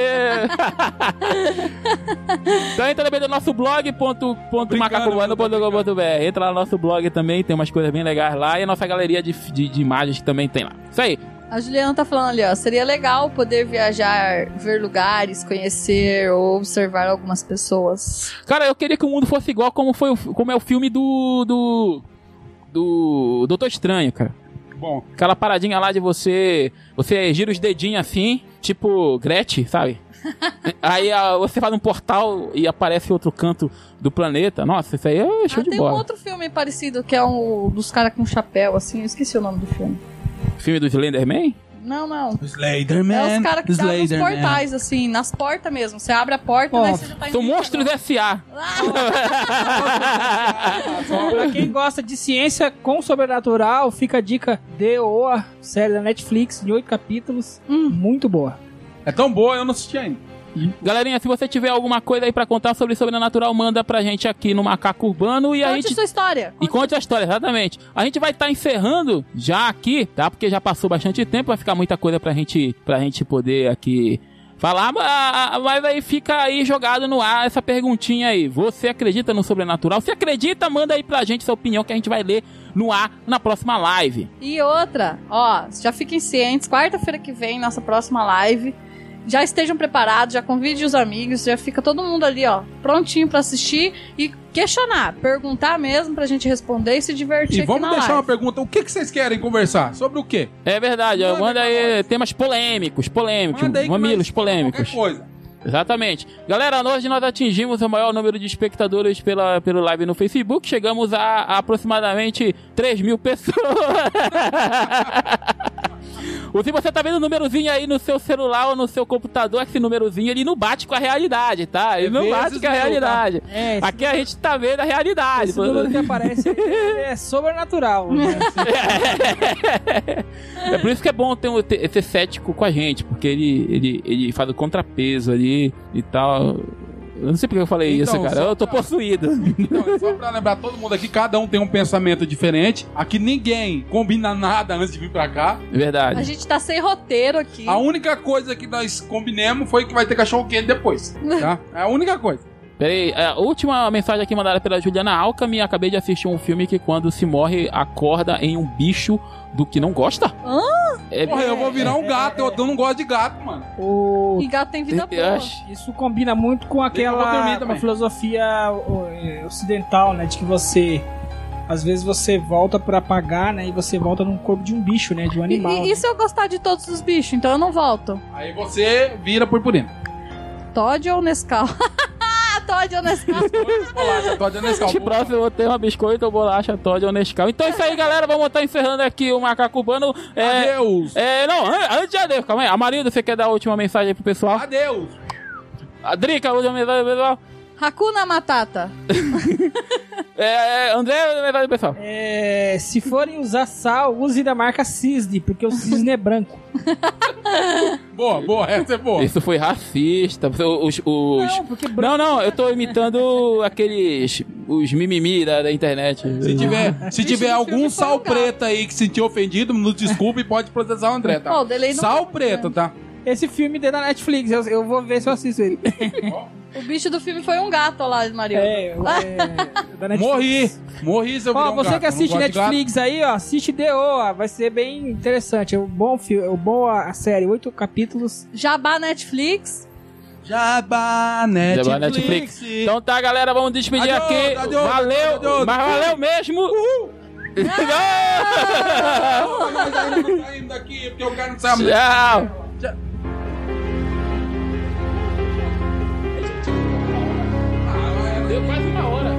então entra também no nosso blog ponto, ponto macacobano.com.br. Entra lá no nosso blog também, tem umas coisas bem legais lá. E a nossa galeria de, de, de imagens que também tem lá. Isso aí. A Juliana tá falando ali, ó. Seria legal poder viajar, ver lugares, conhecer ou observar algumas pessoas. Cara, eu queria que o mundo fosse igual como, foi o, como é o filme do. do. do Doutor Estranho, cara. Bom, Aquela paradinha lá de você. Você gira os dedinhos assim, tipo Gretchen, sabe? Aí ah, você faz um portal e aparece outro canto do planeta. Nossa, isso aí é show Ah, de tem um bola. outro filme parecido que é um dos caras com chapéu, assim. Eu esqueci o nome do filme. Filme do Slenderman? Não, não. Slenderman. É os caras que estavam nos Slenderman. portais, assim, nas portas mesmo. Você abre a porta Bom, daí você já tá São indo monstros S.A. Pra quem gosta de ciência com sobrenatural, fica a dica de Oa, série da Netflix, de oito capítulos. Hum. Muito boa. É tão boa, eu não assisti ainda. Galerinha, se você tiver alguma coisa aí pra contar sobre sobrenatural, manda pra gente aqui no Macaco Urbano e a Conte gente sua história. E conte a história, exatamente. A gente vai estar encerrando já aqui, tá? Porque já passou bastante tempo, vai ficar muita coisa pra gente, pra gente poder aqui falar. ma- Mas aí fica aí jogado no ar essa perguntinha aí. Você acredita no sobrenatural? Se acredita, manda aí pra gente sua opinião que a gente vai ler no ar na próxima live. E outra, ó, já fiquem cientes, quarta-feira que vem, nossa próxima live. Já estejam preparados, já convide os amigos, já fica todo mundo ali, ó, prontinho pra assistir e questionar, perguntar mesmo pra gente responder e se divertir E aqui vamos na deixar uma live. pergunta: o que, que vocês querem conversar? Sobre o quê? É verdade, Manda manda aí nós. temas polêmicos, polêmicos, Manda aí que mamilos polêmicos. Qualquer coisa. Exatamente. Galera, hoje nós atingimos o maior número de espectadores pela, pelo live no Facebook. Chegamos a, a aproximadamente 3 mil pessoas. Ou se você tá vendo o númerozinho aí no seu celular ou no seu computador, esse númerozinho ele não bate com a realidade, tá? Ele É não bate com a tá? realidade. É, Aqui a gente tá vendo a realidade. esse número que aparece é sobrenatural. né? É por isso que é bom ter, um- ter, ser cético com a gente, porque ele, ele, ele faz o contrapeso ali e tal. Eu não sei porque eu falei Então, isso, cara. Eu tô pra- possuído. Então, só pra lembrar todo mundo aqui, cada um tem um pensamento diferente. Aqui ninguém combina nada antes de vir pra cá. Verdade. A gente tá sem roteiro aqui. A única coisa que nós combinemos foi que vai ter cachorro quente depois. Tá? É a única coisa. Peraí, é, a última mensagem aqui mandada pela Juliana Alcami. Acabei de assistir um filme que quando se morre, acorda em um bicho do que não gosta. Hã? É, Porra, eu vou virar um gato. Eu, eu não gosto de gato, mano. O... E gato tem vida Eu boa. acho- Isso combina muito com aquela com a filosofia é, ocidental, né? De que você. Às vezes você volta pra pagar, né? E você volta num corpo de um bicho, né? De um E, animal. e- e se eu gostar de todos os bichos? Então eu não volto. Aí você vira purpurina. Todd ou Nescau? Todd ou Nescau? Bolacha, tô dando esse De próximo eu vou ter uma biscoito ou bolacha Todd ou Nescau. Então é isso aí, galera. Vamos estar encerrando aqui o Macaco Urbano. É, Adeus. é, não, an- antes de adeus, calma aí. Amarildo, você quer dar a última mensagem aí pro pessoal? Adeus. A Drica, a última mensagem pro pessoal. Hakuna Matata. É, é, André, pro pessoal. É, se forem usar sal, use da marca Cisne, porque o cisne é branco. Boa, boa. Essa é boa. Isso foi racista. Os, os... Não, porque branco. Não, não, eu tô imitando aqueles. os mimimi da, da internet. Se tiver, se Bicho tiver algum sal preto aí que se sentiu ofendido, nos desculpe e pode processar o André, tá? Pô, o delay não sal tá preto, tá? Esse filme tem na Netflix, eu, eu vou ver se eu assisto ele. O bicho do filme foi um gato lá, Mario. É, é, da Netflix. Morri. Morri se eu virar Ó, um você gato. que assiste. Netflix aí, ó, assiste The O, vai ser bem interessante. É um bom filme, é um bom a série, oito capítulos. Jabá Netflix. Jabá Netflix. Jabá Netflix. Então tá, galera, vamos despedir Adeus, aqui. adeus, valeu, adeus. mas valeu mesmo. Não, mas ainda não tá indo daqui, porque eu quero não saber. Tchau. Deu quase uma hora.